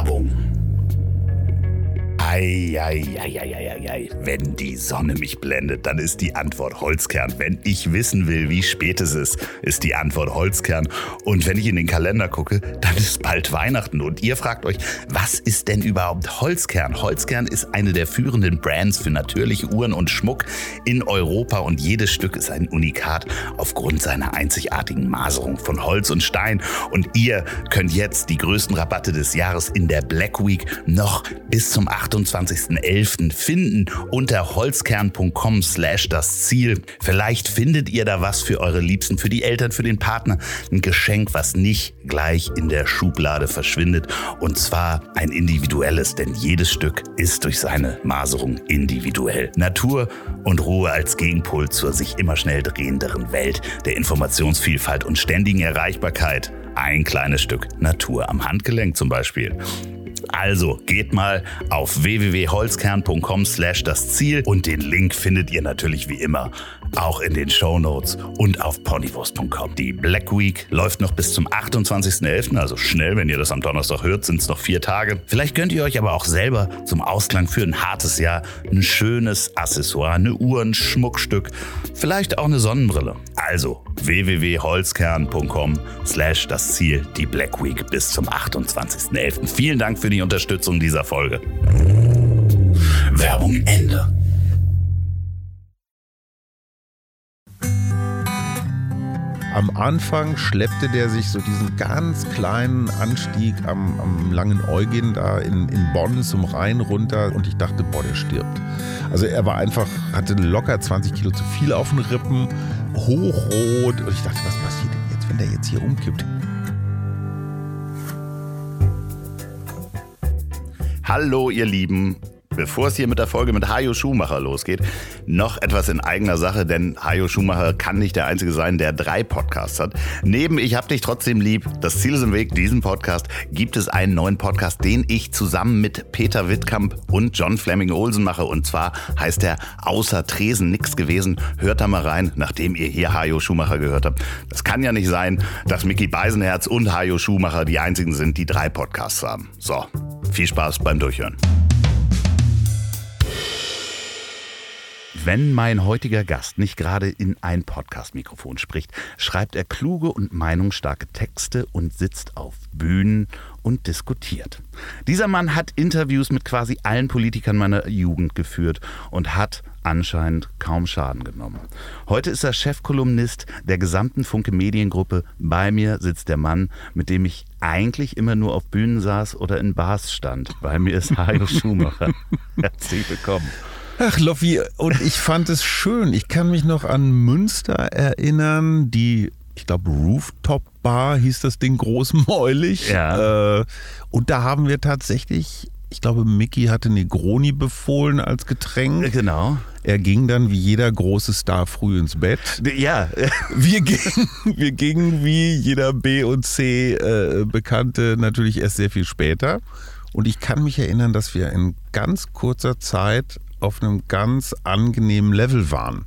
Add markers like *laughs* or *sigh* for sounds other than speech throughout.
Werbung. Eieieiei, wenn die Sonne mich blendet, dann ist die Antwort Holzkern. Wenn ich wissen will, wie spät es ist, ist die Antwort Holzkern. Und wenn ich in den Kalender gucke, dann ist bald Weihnachten. Und ihr fragt euch, was ist denn überhaupt Holzkern? Holzkern ist eine der führenden Brands für natürliche Uhren und Schmuck in Europa und jedes Stück ist ein Unikat aufgrund seiner einzigartigen Maserung von Holz und Stein. Und ihr könnt jetzt die größten Rabatte des Jahres in der Black Week noch bis zum 8. 28.11. finden unter holzkern.com slash das Ziel. Vielleicht findet ihr da was für eure Liebsten, für die Eltern, für den Partner. Ein Geschenk, was nicht gleich in der Schublade verschwindet. Und zwar ein individuelles, denn jedes Stück ist durch seine Maserung individuell. Natur und Ruhe als Gegenpol zur sich immer schnell drehenderen Welt der Informationsvielfalt und ständigen Erreichbarkeit. Ein kleines Stück Natur am Handgelenk zum Beispiel. Also geht mal auf www.holzkern.com slash das Ziel und den Link findet ihr natürlich wie immer auch in den Show Notes und auf ponywurst.com. Die Black Week läuft noch bis zum 28.11., also schnell, wenn ihr das am Donnerstag hört, sind es noch vier Tage. Vielleicht könnt ihr euch aber auch selber zum Ausklang für ein hartes Jahr ein schönes Accessoire, eine Uhr, ein Schmuckstück, vielleicht auch eine Sonnenbrille. Also www.holzkern.com slash das Ziel, die Black Week bis zum 28.11. Vielen Dank für die Unterstützung dieser Folge. Werbung Ende. Am Anfang schleppte der sich so diesen ganz kleinen Anstieg am, am langen Eugen da in, in Bonn zum Rhein runter und ich dachte, boah, der stirbt. Also er war einfach, hatte locker 20 Kilo zu viel auf den Rippen, hochrot und ich dachte, was passiert denn jetzt, wenn der jetzt hier umkippt? Hallo ihr Lieben Bevor es hier mit der Folge mit Hajo Schumacher losgeht, noch etwas in eigener Sache, denn Hajo Schumacher kann nicht der Einzige sein, der drei Podcasts hat. Neben Ich hab dich trotzdem lieb, das Ziel ist im Weg, diesen Podcast, gibt es einen neuen Podcast, den ich zusammen mit Peter Wittkamp und John Fleming Olsen mache. Und zwar heißt er Außer Tresen nix gewesen. Hört da mal rein, nachdem ihr hier Hajo Schumacher gehört habt. Das kann ja nicht sein, dass Mickey Beisenherz und Hajo Schumacher die einzigen sind, die drei Podcasts haben. So, viel Spaß beim Durchhören. Wenn mein heutiger Gast nicht gerade in ein Podcast-Mikrofon spricht, schreibt er kluge und meinungsstarke Texte und sitzt auf Bühnen und diskutiert. Dieser Mann hat Interviews mit quasi allen Politikern meiner Jugend geführt und hat anscheinend kaum Schaden genommen. Heute ist er Chefkolumnist der gesamten Funke Mediengruppe. Bei mir sitzt der Mann, mit dem ich eigentlich immer nur auf Bühnen saß oder in Bars stand. Bei mir ist Hajo Schumacher. *laughs* Herzlich willkommen. Ach, Loffi, und ich fand es schön. Ich kann mich noch an Münster erinnern, die, ich glaube, Rooftop Bar hieß das Ding großmäulig. Ja. Äh, und da haben wir tatsächlich, ich glaube, Mickey hatte Negroni befohlen als Getränk. Genau. Er ging dann wie jeder große Star früh ins Bett. Ja. *laughs* Wir gingen, wir gingen wie jeder B und C äh, Bekannte natürlich erst sehr viel später. Und ich kann mich erinnern, dass wir in ganz kurzer Zeit auf einem ganz angenehmen Level waren.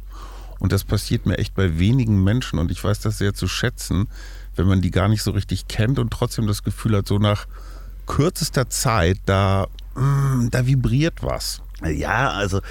Und das passiert mir echt bei wenigen Menschen und ich weiß das sehr zu schätzen, wenn man die gar nicht so richtig kennt und trotzdem das Gefühl hat, so nach kürzester Zeit, da, mm, da vibriert was. Ja, also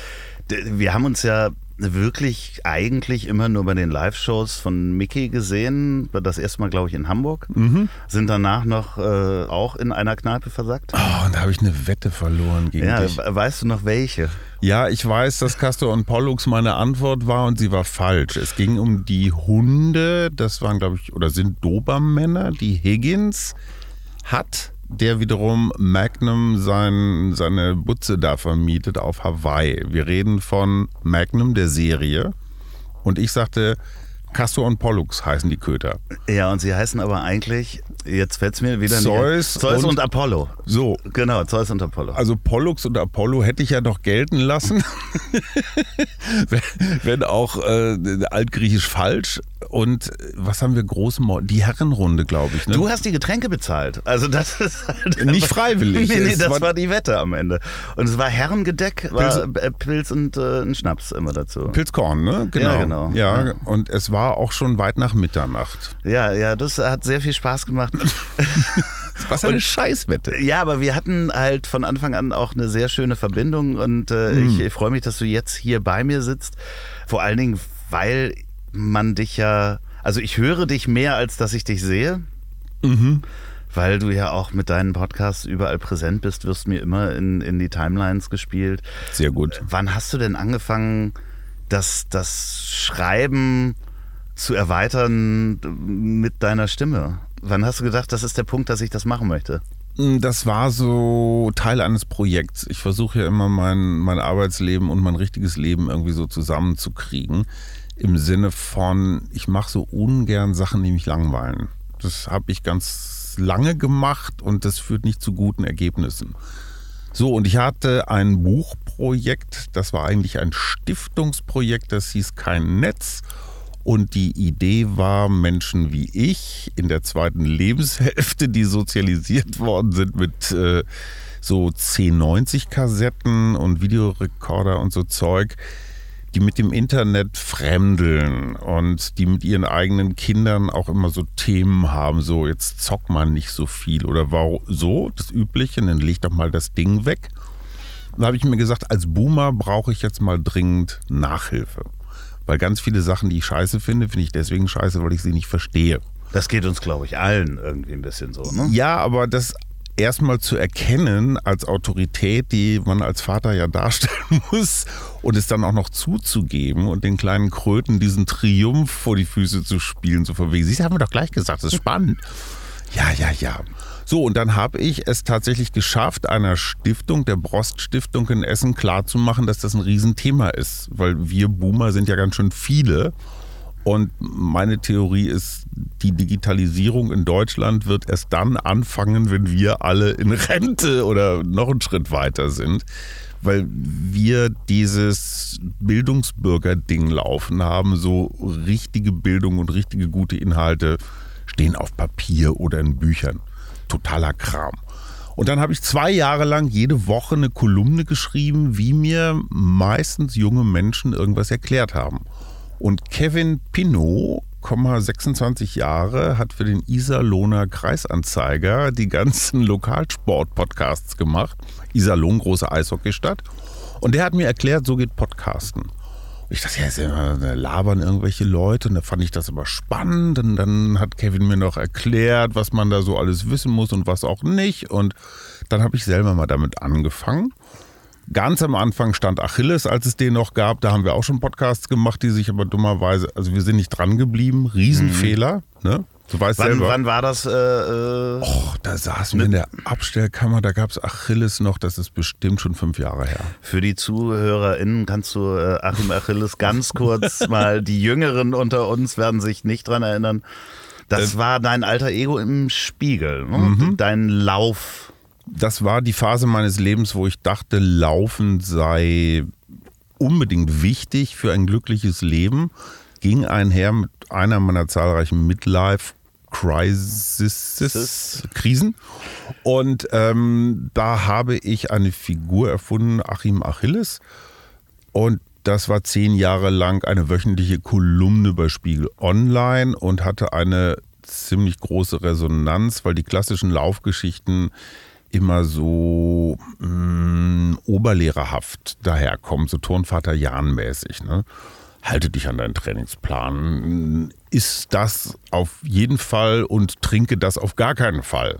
wir haben uns ja wirklich eigentlich immer nur bei den Live-Shows von Mickey gesehen. Das erste Mal, glaube ich, in Hamburg. Mhm. Sind danach noch äh, auch in einer Kneipe versagt. Oh, und da habe ich eine Wette verloren gegen ja, dich. Weißt du noch welche? Ja, ich weiß, dass Castor und Pollux meine Antwort war und sie war falsch. Es ging um die Hunde, das waren, glaube ich, oder sind Dobermänner, die Higgins hat der wiederum Magnum sein, seine Butze da vermietet auf Hawaii. Wir reden von Magnum, der Serie. Und ich sagte, Castor und Pollux heißen die Köter. Ja, und sie heißen aber eigentlich, jetzt fällt es mir wieder Zeus, nicht Zeus und, und, Apollo. So. Genau, Zeus und Apollo. Also Pollux und Apollo hätte ich ja noch gelten lassen. *laughs* wenn auch äh, altgriechisch falsch. Und was haben wir groß? Die Herrenrunde, glaube ich. Ne? Du hast die Getränke bezahlt. Also das *laughs* ist halt nicht freiwillig. Nee, nee, das war, war, die Wette am Ende. Und es war Herrengedeck, Pilz, äh, Pilz und äh, ein Schnaps immer dazu. Pilzkorn, ne? Genau. Ja, genau. Ja, ja, und es war auch schon weit nach Mitternacht. Ja, ja, das hat sehr viel Spaß gemacht. *laughs* Was eine und, Scheißwette. Ja, aber wir hatten halt von Anfang an auch eine sehr schöne Verbindung und äh, mhm. ich, ich freue mich, dass du jetzt hier bei mir sitzt. Vor allen Dingen, weil man dich ja, also ich höre dich mehr, als dass ich dich sehe. Mhm weil du ja auch mit deinen Podcasts überall präsent bist, wirst mir immer in, in die Timelines gespielt. Sehr gut. Wann hast du denn angefangen, das, das Schreiben zu erweitern mit deiner Stimme? Wann hast du gedacht, das ist der Punkt, dass ich das machen möchte? Hm, das war so Teil eines Projekts. Ich versuche ja immer mein, mein Arbeitsleben und mein richtiges Leben irgendwie so zusammenzukriegen. Im Sinne von, ich mache so ungern Sachen, die mich langweilen. Das habe ich ganz lange gemacht und das führt nicht zu guten Ergebnissen. So, und ich hatte ein Buchprojekt, das war eigentlich ein Stiftungsprojekt, das hieß Kein Netz. Und die Idee war, Menschen wie ich in der zweiten Lebenshälfte, die sozialisiert worden sind mit äh, so 1090-Kassetten und Videorekorder und so Zeug, die mit dem Internet fremdeln und die mit ihren eigenen Kindern auch immer so Themen haben, so jetzt zockt man nicht so viel oder war so, das Übliche, dann leg doch mal das Ding weg. Da habe ich mir gesagt, als Boomer brauche ich jetzt mal dringend Nachhilfe. Weil ganz viele Sachen, die ich scheiße finde, finde ich deswegen scheiße, weil ich sie nicht verstehe. Das geht uns, glaube ich, allen irgendwie ein bisschen so, ne? Ja, aber das erstmal zu erkennen als Autorität, die man als Vater ja darstellen *laughs* muss und es dann auch noch zuzugeben und den kleinen Kröten diesen Triumph vor die Füße zu spielen, so von wegen, Sie haben mir doch gleich gesagt, das ist spannend. Ja, ja, ja. So, und dann habe ich es tatsächlich geschafft, einer Stiftung, der Brost Stiftung in Essen, klarzumachen, dass das ein Riesenthema ist. Weil wir Boomer sind ja ganz schön viele und meine Theorie ist, die Digitalisierung in Deutschland wird erst dann anfangen, wenn wir alle in Rente oder noch einen Schritt weiter sind, weil wir dieses Bildungsbürger-Ding laufen haben, so richtige Bildung und richtige gute Inhalte stehen auf Papier oder in Büchern. Totaler Kram. Und dann habe ich zwei Jahre lang jede Woche eine Kolumne geschrieben, wie mir meistens junge Menschen irgendwas erklärt haben. Und Kevin Pinot, 26 Jahre, hat für den Iserlohner Kreisanzeiger die ganzen Lokalsport-Podcasts gemacht. Iserlohn, große Eishockeystadt. Und der hat mir erklärt, so geht Podcasten. Ich dachte, ja, immer, da labern irgendwelche Leute. Und da fand ich das aber spannend. Und dann hat Kevin mir noch erklärt, was man da so alles wissen muss und was auch nicht. Und dann habe ich selber mal damit angefangen. Ganz am Anfang stand Achilles, als es den noch gab. Da haben wir auch schon Podcasts gemacht, die sich aber dummerweise, also wir sind nicht dran geblieben. Riesenfehler. Mhm. Ne? Du weißt wann, selber. Wann war das? Äh, äh Och, da saßen wir in der Abstellkammer, da gab es Achilles noch, das ist bestimmt schon fünf Jahre her. Für die ZuhörerInnen kannst du äh, Achim Achilles ganz kurz *laughs* mal, die Jüngeren unter uns werden sich nicht dran erinnern. Das äh, war dein alter Ego im Spiegel, ne? mhm. dein Lauf das war die Phase meines Lebens, wo ich dachte, Laufen sei unbedingt wichtig für ein glückliches Leben. Ging einher mit einer meiner zahlreichen Midlife Crisis, Krisen. Und ähm, da habe ich eine Figur erfunden, Achim Achilles. Und das war zehn Jahre lang eine wöchentliche Kolumne bei Spiegel Online und hatte eine ziemlich große Resonanz, weil die klassischen Laufgeschichten immer so mh, mm, oberlehrerhaft daherkommen, so Turnvater Jan-mäßig. Ne? Halte dich an deinen Trainingsplan. Ist das auf jeden Fall und trinke das auf gar keinen Fall.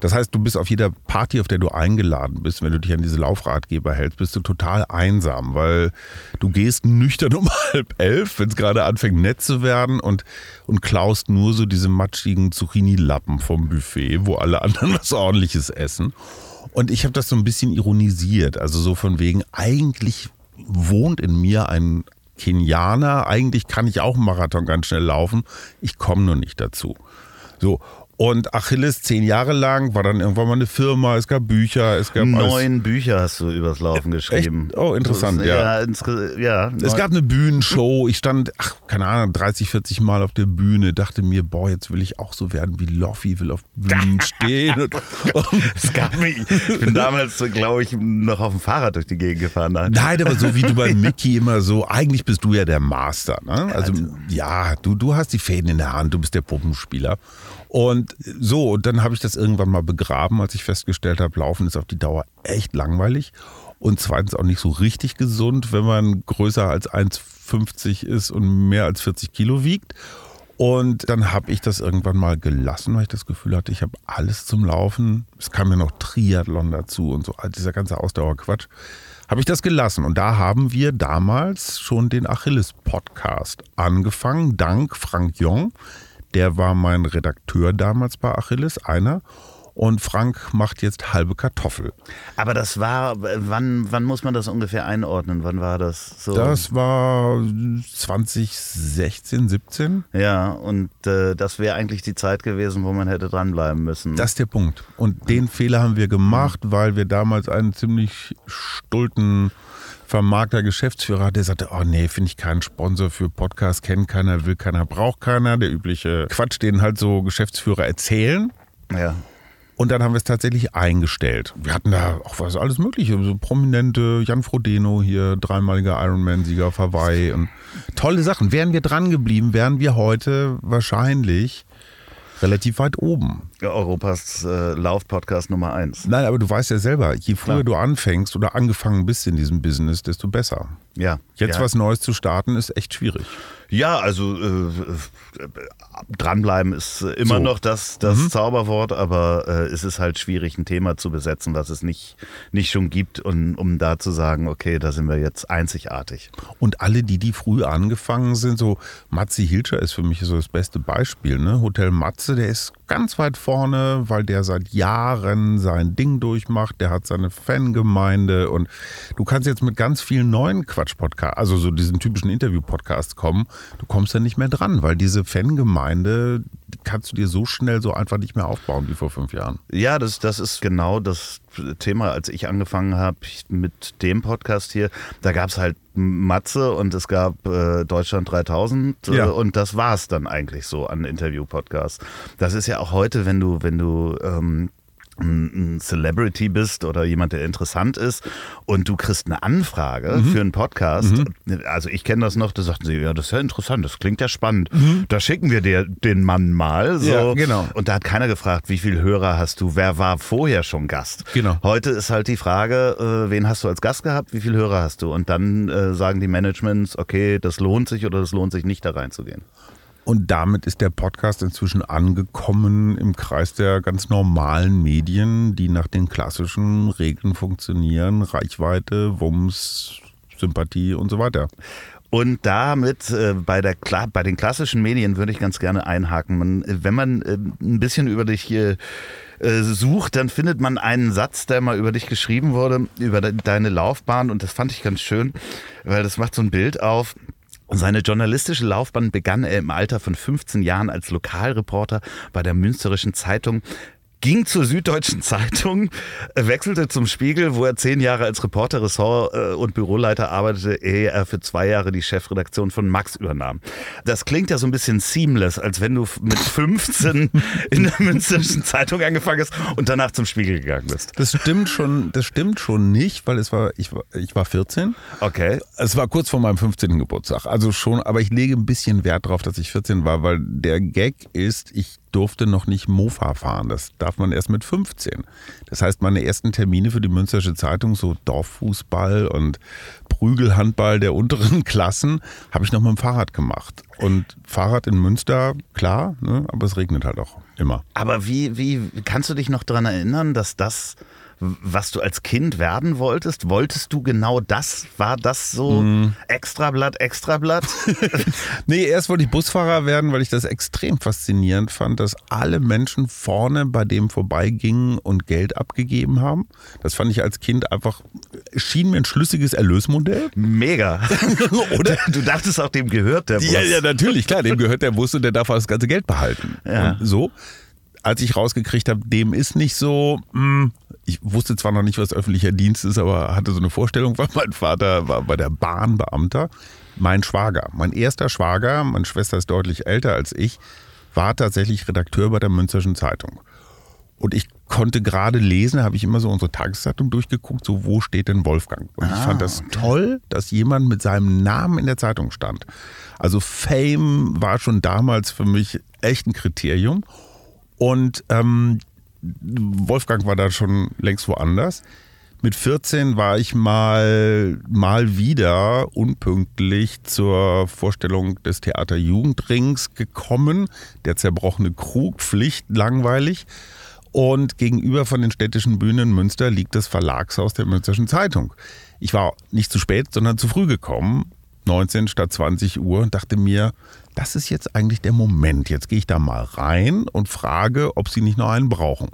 Das heißt, du bist auf jeder Party, auf der du eingeladen bist, wenn du dich an diese Laufratgeber hältst, bist du total einsam, weil du gehst nüchtern um *laughs* halb elf, wenn es gerade anfängt nett zu werden und, und klaust nur so diese matschigen Zucchini-Lappen vom Buffet, wo alle anderen *laughs* was ordentliches essen. Und ich habe das so ein bisschen ironisiert, also so von wegen, eigentlich wohnt in mir ein Kenianer, eigentlich kann ich auch einen Marathon ganz schnell laufen, ich komme nur nicht dazu. So, und Achilles zehn Jahre lang war dann irgendwann mal eine Firma, es gab Bücher, es gab neun Bücher hast du übers Laufen geschrieben. Echt? Oh, interessant, ist, ja. Ja, ja. Es gab eine Bühnenshow, ich stand, ach, keine Ahnung, 30, 40 Mal auf der Bühne, dachte mir, boah, jetzt will ich auch so werden wie Loffi, will auf Bühnen *laughs* stehen. und, es gab mich, ich bin damals, glaube ich, noch auf dem Fahrrad durch die Gegend gefahren. Nein, Nein aber so wie du bei *laughs* Mickey immer so, eigentlich bist du ja der Master. Ne? Also, ja, du, du hast die Fäden in der Hand, du bist der Puppenspieler. Und so, und dann habe ich das irgendwann mal begraben, als ich festgestellt habe, Laufen ist auf die Dauer echt langweilig und zweitens auch nicht so richtig gesund, wenn man größer als 1,50 ist und mehr als 40 Kilo wiegt. Und dann habe ich das irgendwann mal gelassen, weil ich das Gefühl hatte, ich habe alles zum Laufen. Es kam ja noch Triathlon dazu und so, dieser ganze Ausdauerquatsch. Habe ich das gelassen. Und da haben wir damals schon den Achilles-Podcast angefangen, dank Frank Jong. Der war mein Redakteur damals bei Achilles, einer und Frank macht jetzt halbe Kartoffel. Aber das war, wann, wann muss man das ungefähr einordnen? Wann war das so? Das war 2016, 17. Ja, und äh, das wäre eigentlich die Zeit gewesen, wo man hätte dranbleiben müssen. Das ist der Punkt. Und den Fehler haben wir gemacht, weil wir damals einen ziemlich stulten Vermarkter Geschäftsführer, der sagte, oh nee, finde ich keinen Sponsor für Podcast, kennt keiner, will keiner, braucht keiner. Der übliche Quatsch, den halt so Geschäftsführer erzählen. Ja. Und dann haben wir es tatsächlich eingestellt. Wir hatten da auch was alles Mögliche. So prominente Jan Frodeno hier, dreimaliger Ironman-Sieger auf Hawaii und tolle Sachen. Wären wir dran geblieben, wären wir heute wahrscheinlich relativ weit oben. Europas äh, Lauf-Podcast Nummer eins. Nein, aber du weißt ja selber, je früher Klar. du anfängst oder angefangen bist in diesem Business, desto besser. Ja. Jetzt ja. was Neues zu starten, ist echt schwierig. Ja, also äh, dranbleiben ist immer so. noch das, das mhm. Zauberwort, aber äh, es ist halt schwierig, ein Thema zu besetzen, was es nicht, nicht schon gibt, und, um da zu sagen, okay, da sind wir jetzt einzigartig. Und alle, die, die früh angefangen sind, so Matzi Hilscher ist für mich so das beste Beispiel. Ne? Hotel Matze, der ist ganz weit vorne, weil der seit Jahren sein Ding durchmacht, der hat seine Fangemeinde und du kannst jetzt mit ganz vielen neuen Quatsch-Podcasts, also so diesen typischen Interview-Podcasts kommen, du kommst ja nicht mehr dran, weil diese Fangemeinde kannst du dir so schnell so einfach nicht mehr aufbauen wie vor fünf Jahren. Ja, das, das ist genau das Thema. Als ich angefangen habe mit dem Podcast hier, da gab es halt Matze und es gab äh, Deutschland 3000 äh, ja. und das war es dann eigentlich so an Interview-Podcasts. Das ist ja auch heute, wenn du, wenn du ähm, ein Celebrity bist oder jemand, der interessant ist und du kriegst eine Anfrage mhm. für einen Podcast. Mhm. Also ich kenne das noch, da sagten sie, ja, das ist ja interessant, das klingt ja spannend. Mhm. Da schicken wir dir den Mann mal. So. Ja, genau. Und da hat keiner gefragt, wie viele Hörer hast du, wer war vorher schon Gast. Genau. Heute ist halt die Frage, äh, wen hast du als Gast gehabt, wie viele Hörer hast du? Und dann äh, sagen die Managements, okay, das lohnt sich oder das lohnt sich nicht, da reinzugehen. Und damit ist der Podcast inzwischen angekommen im Kreis der ganz normalen Medien, die nach den klassischen Regeln funktionieren. Reichweite, Wumms, Sympathie und so weiter. Und damit äh, bei, der, bei den klassischen Medien würde ich ganz gerne einhaken. Man, wenn man äh, ein bisschen über dich äh, sucht, dann findet man einen Satz, der mal über dich geschrieben wurde, über de deine Laufbahn. Und das fand ich ganz schön, weil das macht so ein Bild auf. Seine journalistische Laufbahn begann er im Alter von 15 Jahren als Lokalreporter bei der Münsterischen Zeitung ging zur Süddeutschen Zeitung, wechselte zum Spiegel, wo er zehn Jahre als Reporter, Ressort äh, und Büroleiter arbeitete, ehe er für zwei Jahre die Chefredaktion von Max übernahm. Das klingt ja so ein bisschen seamless, als wenn du mit 15 *laughs* in der Münsterischen Zeitung angefangen hast und danach zum Spiegel gegangen bist. Das stimmt schon, das stimmt schon nicht, weil es war, ich war, ich war 14. Okay. Es war kurz vor meinem 15. Geburtstag. Also schon, aber ich lege ein bisschen Wert darauf, dass ich 14 war, weil der Gag ist, ich durfte noch nicht Mofa fahren. Das darf man erst mit 15. Das heißt, meine ersten Termine für die Münstersche Zeitung, so Dorffußball und Prügelhandball der unteren *laughs* Klassen, habe ich noch mit dem Fahrrad gemacht. Und Fahrrad in Münster, klar, ne, aber es regnet halt auch immer. Aber wie, wie kannst du dich noch daran erinnern, dass das was du als Kind werden wolltest? Wolltest du genau das? War das so mm. Extrablatt, Extrablatt? *laughs* nee, erst wollte ich Busfahrer werden, weil ich das extrem faszinierend fand, dass alle Menschen vorne bei dem vorbeigingen und Geld abgegeben haben. Das fand ich als Kind einfach, schien mir ein schlüssiges Erlösmodell. Mega. *laughs* Oder? Du dachtest auch, dem gehört der Bus. Ja, ja, natürlich, klar, dem gehört der Bus und der darf auch das ganze Geld behalten. Ja. So als ich rausgekriegt habe, dem ist nicht so, mh, hm, ich wusste zwar noch nicht, was öffentlicher Dienst ist, aber hatte so eine Vorstellung, weil mein Vater war bei der Bahn Beamter. Mein Schwager, mein erster Schwager, meine Schwester ist deutlich älter als ich, war tatsächlich Redakteur bei der Münsterschen Zeitung. Und ich konnte gerade lesen, habe ich immer so unsere Tageszeitung durchgeguckt, so wo steht denn Wolfgang? Und ah, ich fand das toll, dass jemand mit seinem Namen in der Zeitung stand. Also Fame war schon damals für mich echt ein Kriterium. Und ähm, Wolfgang war da schon längst woanders. Mit 14 war ich mal, mal wieder unpünktlich zur Vorstellung des Theater Jugendrings gekommen. Der zerbrochene Krug, Pflicht, langweilig. Und gegenüber von den städtischen Bühnen Münster liegt das Verlagshaus der Münsterschen Zeitung. Ich war nicht zu spät, sondern zu früh gekommen, 19 statt 20 Uhr, und dachte mir, das ist jetzt eigentlich der Moment. Jetzt gehe ich da mal rein und frage, ob sie nicht noch einen brauchen.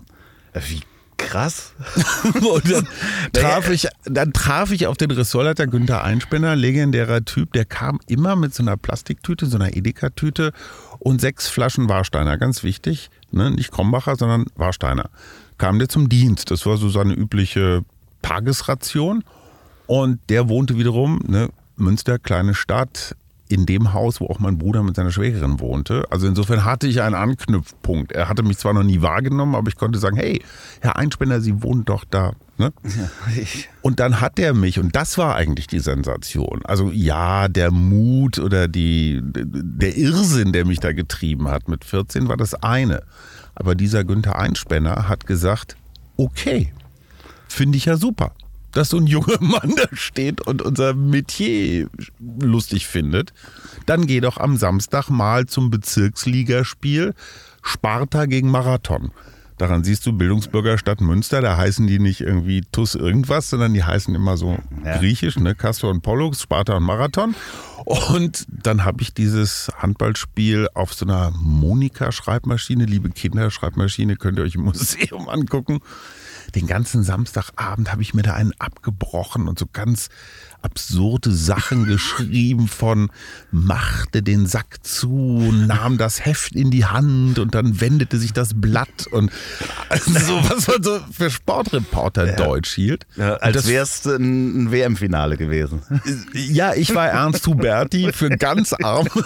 Wie krass. *laughs* und dann *laughs* traf, ich, dann traf ich auf den Ressortleiter Günther Einspinner, legendärer Typ, der kam immer mit so einer Plastiktüte, so einer Edeka-Tüte und sechs Flaschen Warsteiner, ganz wichtig, ne? nicht Krombacher, sondern Warsteiner. Kam der zum Dienst, das war so seine übliche Tagesration und der wohnte wiederum, ne? Münster, kleine Stadt, in dem Haus, wo auch mein Bruder mit seiner Schwägerin wohnte. Also insofern hatte ich einen Anknüpfpunkt. Er hatte mich zwar noch nie wahrgenommen, aber ich konnte sagen, hey, Herr Einspänner, Sie wohnen doch da. Ne? Ja, und dann hat er mich, und das war eigentlich die Sensation. Also ja, der Mut oder die, der Irrsinn, der mich da getrieben hat mit 14, war das eine. Aber dieser Günther Einspänner hat gesagt, okay, finde ich ja super dass so ein junger *laughs* Mann da steht und unser Metier lustig findet, dann geh doch am Samstag mal zum Bezirksligaspiel Sparta gegen Marathon. Daran siehst du Bildungsbürger Stadt Münster, da heißen die nicht irgendwie TUS irgendwas, sondern die heißen immer so ja. griechisch, ne? Castor und Pollux, Sparta und Marathon. Und dann habe ich dieses Handballspiel auf so einer Monika-Schreibmaschine, liebe Kinder, Schreibmaschine, könnt ihr euch im Museum *laughs* angucken den ganzen Samstagabend habe ich mir da einen abgebrochen und so ganz absurde Sachen geschrieben von machte den Sack zu, nahm das Heft in die Hand und dann wendete sich das Blatt und *laughs* so, was man so für Sportreporter ja. Deutsch hielt. Ja, als wäre es ein WM-Finale gewesen. Ja, ich war Ernst Huberti für ganz arm. *laughs*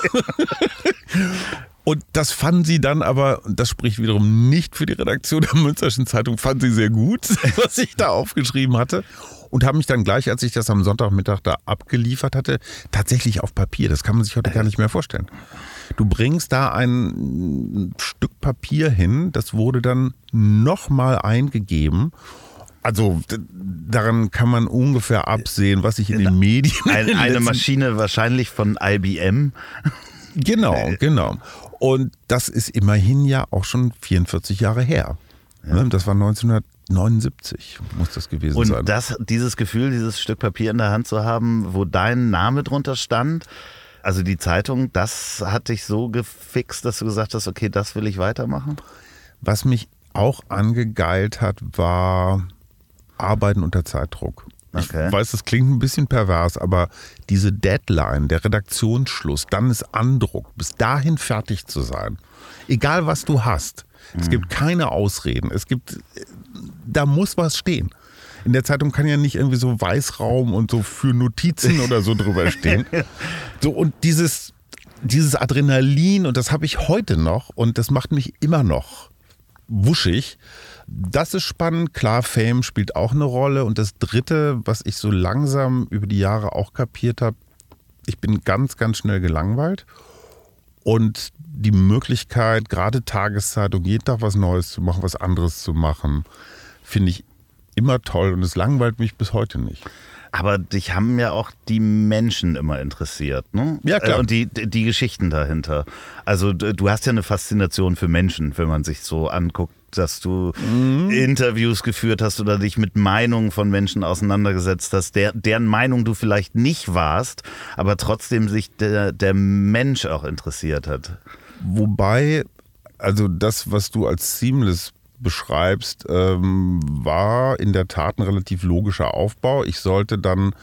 Und das fanden sie dann aber, das spricht wiederum nicht für die Redaktion der Münsterschen Zeitung, fanden sie sehr gut, *laughs* was ich da aufgeschrieben hatte. Und haben mich dann gleich, als ich das am Sonntagmittag da abgeliefert hatte, tatsächlich auf Papier. Das kann man sich heute gar nicht mehr vorstellen. Du bringst da ein Stück Papier hin, das wurde dann nochmal eingegeben. Also daran kann man ungefähr absehen, was ich in den Medien. Eine, eine Maschine wahrscheinlich von IBM. Genau, *laughs* genau. Und das ist immerhin ja auch schon 44 Jahre her. Ja. Ne, das war 1979, muss das gewesen und sein. Und das, dieses Gefühl, dieses Stück Papier in der Hand zu haben, wo dein Name drunter stand, also die Zeitung, das hat dich so gefixt, dass du gesagt hast, okay, das will ich weitermachen? Was mich auch angegeilt hat, war Arbeiten unter Zeitdruck. Okay. Ich weiß, das klingt ein bisschen pervers, aber diese Deadline, der Redaktionsschluss, dann ist Andruck, bis dahin fertig zu sein. Egal was du hast. Mhm. Es gibt keine Ausreden. Es gibt, da muss was stehen. In der Zeitung kann ja nicht irgendwie so Weißraum und so für Notizen oder so drüber stehen. *laughs* So, und dieses, dieses Adrenalin, und das habe ich heute noch, und das macht mich immer noch wuschig. Das ist spannend. Klar, Fame spielt auch eine Rolle. Und das Dritte, was ich so langsam über die Jahre auch kapiert habe, ich bin ganz, ganz schnell gelangweilt. Und die Möglichkeit, gerade Tageszeitung, jeden Tag was Neues zu machen, was anderes zu machen, finde ich immer toll. Und es langweilt mich bis heute nicht. Aber dich haben ja auch die Menschen immer interessiert, ne? Ja, klar. Äh, und die, die Geschichten dahinter. Also du hast ja eine Faszination für Menschen, wenn man sich so anguckt, dass du mhm. Interviews geführt hast oder dich mit Meinungen von Menschen auseinandergesetzt hast, der, deren Meinung du vielleicht nicht warst, aber trotzdem sich der, der Mensch auch interessiert hat. Wobei, also das, was du als Seamless beschreibst, ähm, war in der Tat ein relativ logischer Aufbau. Ich sollte dann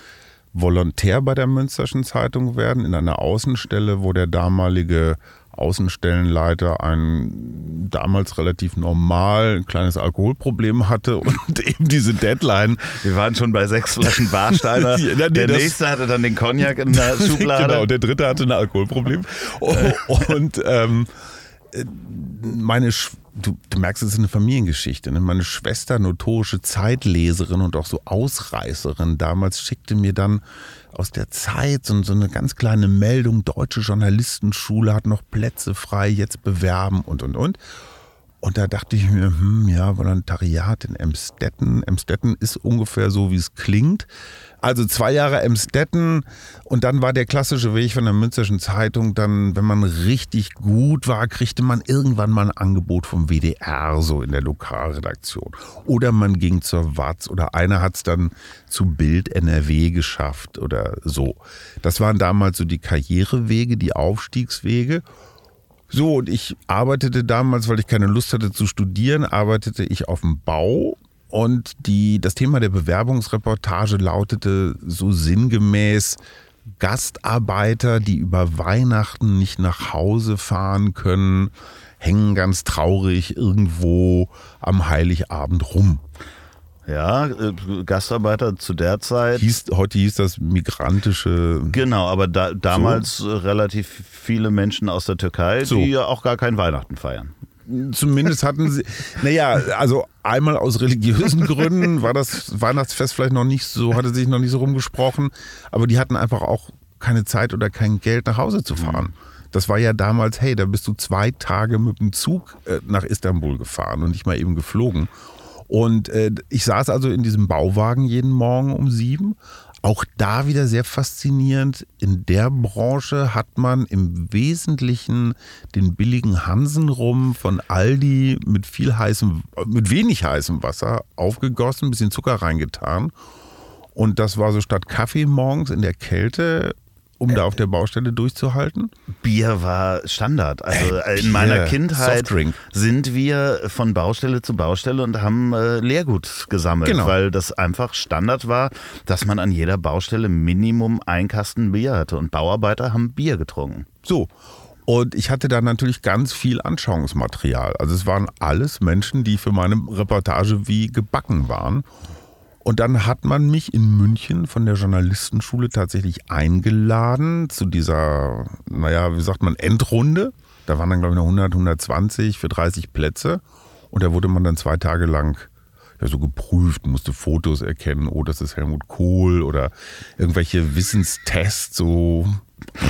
Volontär bei der Münsterschen Zeitung werden, in einer Außenstelle, wo der damalige Außenstellenleiter ein damals relativ normal ein kleines Alkoholproblem hatte und *laughs* eben diese Deadline. Wir waren schon bei sechs Flaschen Barsteiner. *laughs* ja, nee, der nächste hatte dann den Cognac in der *laughs* Schublade. genau, der dritte hatte ein Alkoholproblem. und ähm, meine, Sch du, du merkst, es ist eine Familiengeschichte. Ne? Meine Schwester, notorische Zeitleserin und auch so Ausreißerin damals, schickte mir dann aus der Zeit so, so eine ganz kleine Meldung, deutsche Journalistenschule hat noch Plätze frei, jetzt bewerben und, und, und. Und da dachte ich mir, hm, ja, Volontariat in Emstetten. Emstetten ist ungefähr so, wie es klingt. Also zwei Jahre Emstetten und dann war der klassische Weg von der Münsterschen Zeitung, dann, wenn man richtig gut war, kriegte man irgendwann mal ein Angebot vom WDR, so in der Lokalredaktion. Oder man ging zur Watz oder einer hat es dann zu Bild NRW geschafft oder so. Das waren damals so die Karrierewege, die Aufstiegswege. So, und ich arbeitete damals, weil ich keine Lust hatte zu studieren, arbeitete ich auf dem Bau und die, das Thema der Bewerbungsreportage lautete so sinngemäß Gastarbeiter, die über Weihnachten nicht nach Hause fahren können, hängen ganz traurig irgendwo am Heiligabend rum. Ja, äh, Gastarbeiter zu der Zeit. Hieß, heute hieß das migrantische. Genau, aber da, damals so. relativ viele Menschen aus der Türkei, so. die ja auch gar kein Weihnachten feiern zumindest hatten sie, naja, also einmal aus religiösen Gründen war das Weihnachtsfest vielleicht noch nicht so, hatte sich noch nicht so rumgesprochen, aber die hatten einfach auch keine Zeit oder kein Geld nach Hause zu fahren. Das war ja damals, hey, da bist du zwei Tage mit dem Zug äh, nach Istanbul gefahren und nicht mal eben geflogen. Und äh, ich saß also in diesem Bauwagen jeden Morgen um sieben auch da wieder sehr faszinierend. In der Branche hat man im Wesentlichen den billigen Hansen rum von Aldi mit viel heißem, mit wenig heißem Wasser aufgegossen, ein bisschen Zucker reingetan. Und das war so statt Kaffee morgens in der Kälte um da auf der Baustelle durchzuhalten? Bier war Standard. Also äh, in meiner Kindheit sind wir von Baustelle zu Baustelle und haben äh, Leergut gesammelt, genau. weil das einfach Standard war, dass man an jeder Baustelle Minimum ein Kasten Bier hatte und Bauarbeiter haben Bier getrunken. So. Und ich hatte da natürlich ganz viel Anschauungsmaterial. Also es waren alles Menschen, die für meine Reportage wie gebacken waren. Und dann hat man mich in München von der Journalistenschule tatsächlich eingeladen zu dieser, naja, wie sagt man, Endrunde. Da waren dann, glaube ich, noch 100, 120 für 30 Plätze. Und da wurde man dann zwei Tage lang ja, so geprüft, musste Fotos erkennen, oh, das ist Helmut Kohl oder irgendwelche Wissenstests, so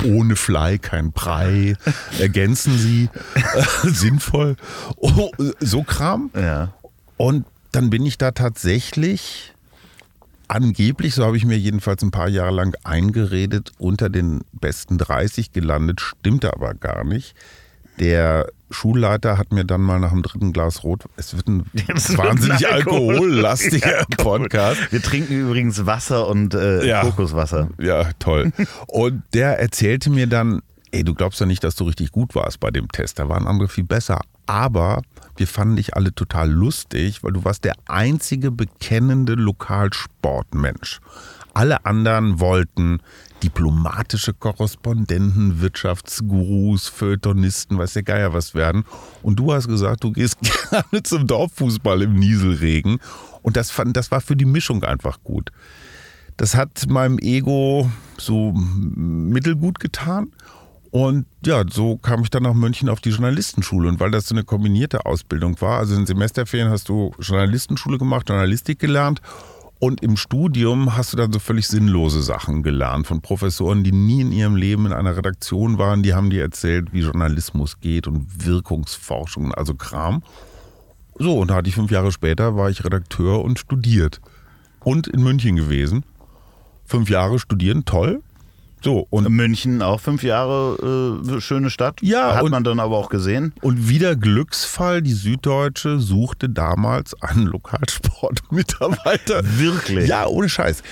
ohne Fly kein Brei, ergänzen Sie, *laughs* sinnvoll, oh, so Kram. Ja. Und dann bin ich da tatsächlich angeblich, so habe ich mir jedenfalls ein paar Jahre lang eingeredet, unter den besten 30 gelandet, stimmte aber gar nicht. Der Schulleiter hat mir dann mal nach dem dritten Glas Rot, es wird ein *laughs* Jetzt wahnsinnig Alkohol. alkohollastiger ja, Podcast. Wir trinken übrigens Wasser und äh, ja, Kokoswasser. Ja, toll. Und der erzählte mir dann, ey, du glaubst ja nicht, dass du richtig gut warst bei dem Test. Da waren andere viel besser. Aber wir fanden dich alle total lustig, weil du warst der einzige bekennende Lokalsportmensch. Alle anderen wollten diplomatische Korrespondenten, Wirtschaftsgurus, Feuilletonisten, weiß der Geier was werden. Und du hast gesagt, du gehst *laughs* gerne zum Dorffußball im Nieselregen. Und das, fand, das war für die Mischung einfach gut. Das hat meinem Ego so mittelgut getan. Und ja, so kam ich dann nach München auf die Journalistenschule. Und weil das so eine kombinierte Ausbildung war, also in Semesterferien hast du Journalistenschule gemacht, Journalistik gelernt. Und im Studium hast du dann so völlig sinnlose Sachen gelernt von Professoren, die nie in ihrem Leben in einer Redaktion waren. Die haben dir erzählt, wie Journalismus geht und Wirkungsforschung, also Kram. So, und da hatte ich fünf Jahre später, war ich Redakteur und studiert. Und in München gewesen. Fünf Jahre studieren, toll. So, und München auch fünf Jahre äh, schöne Stadt. Ja, hat und, man dann aber auch gesehen. Und wieder Glücksfall, die Süddeutsche suchte damals einen Lokalsportmitarbeiter. *laughs* Wirklich? Ja, ohne Scheiß.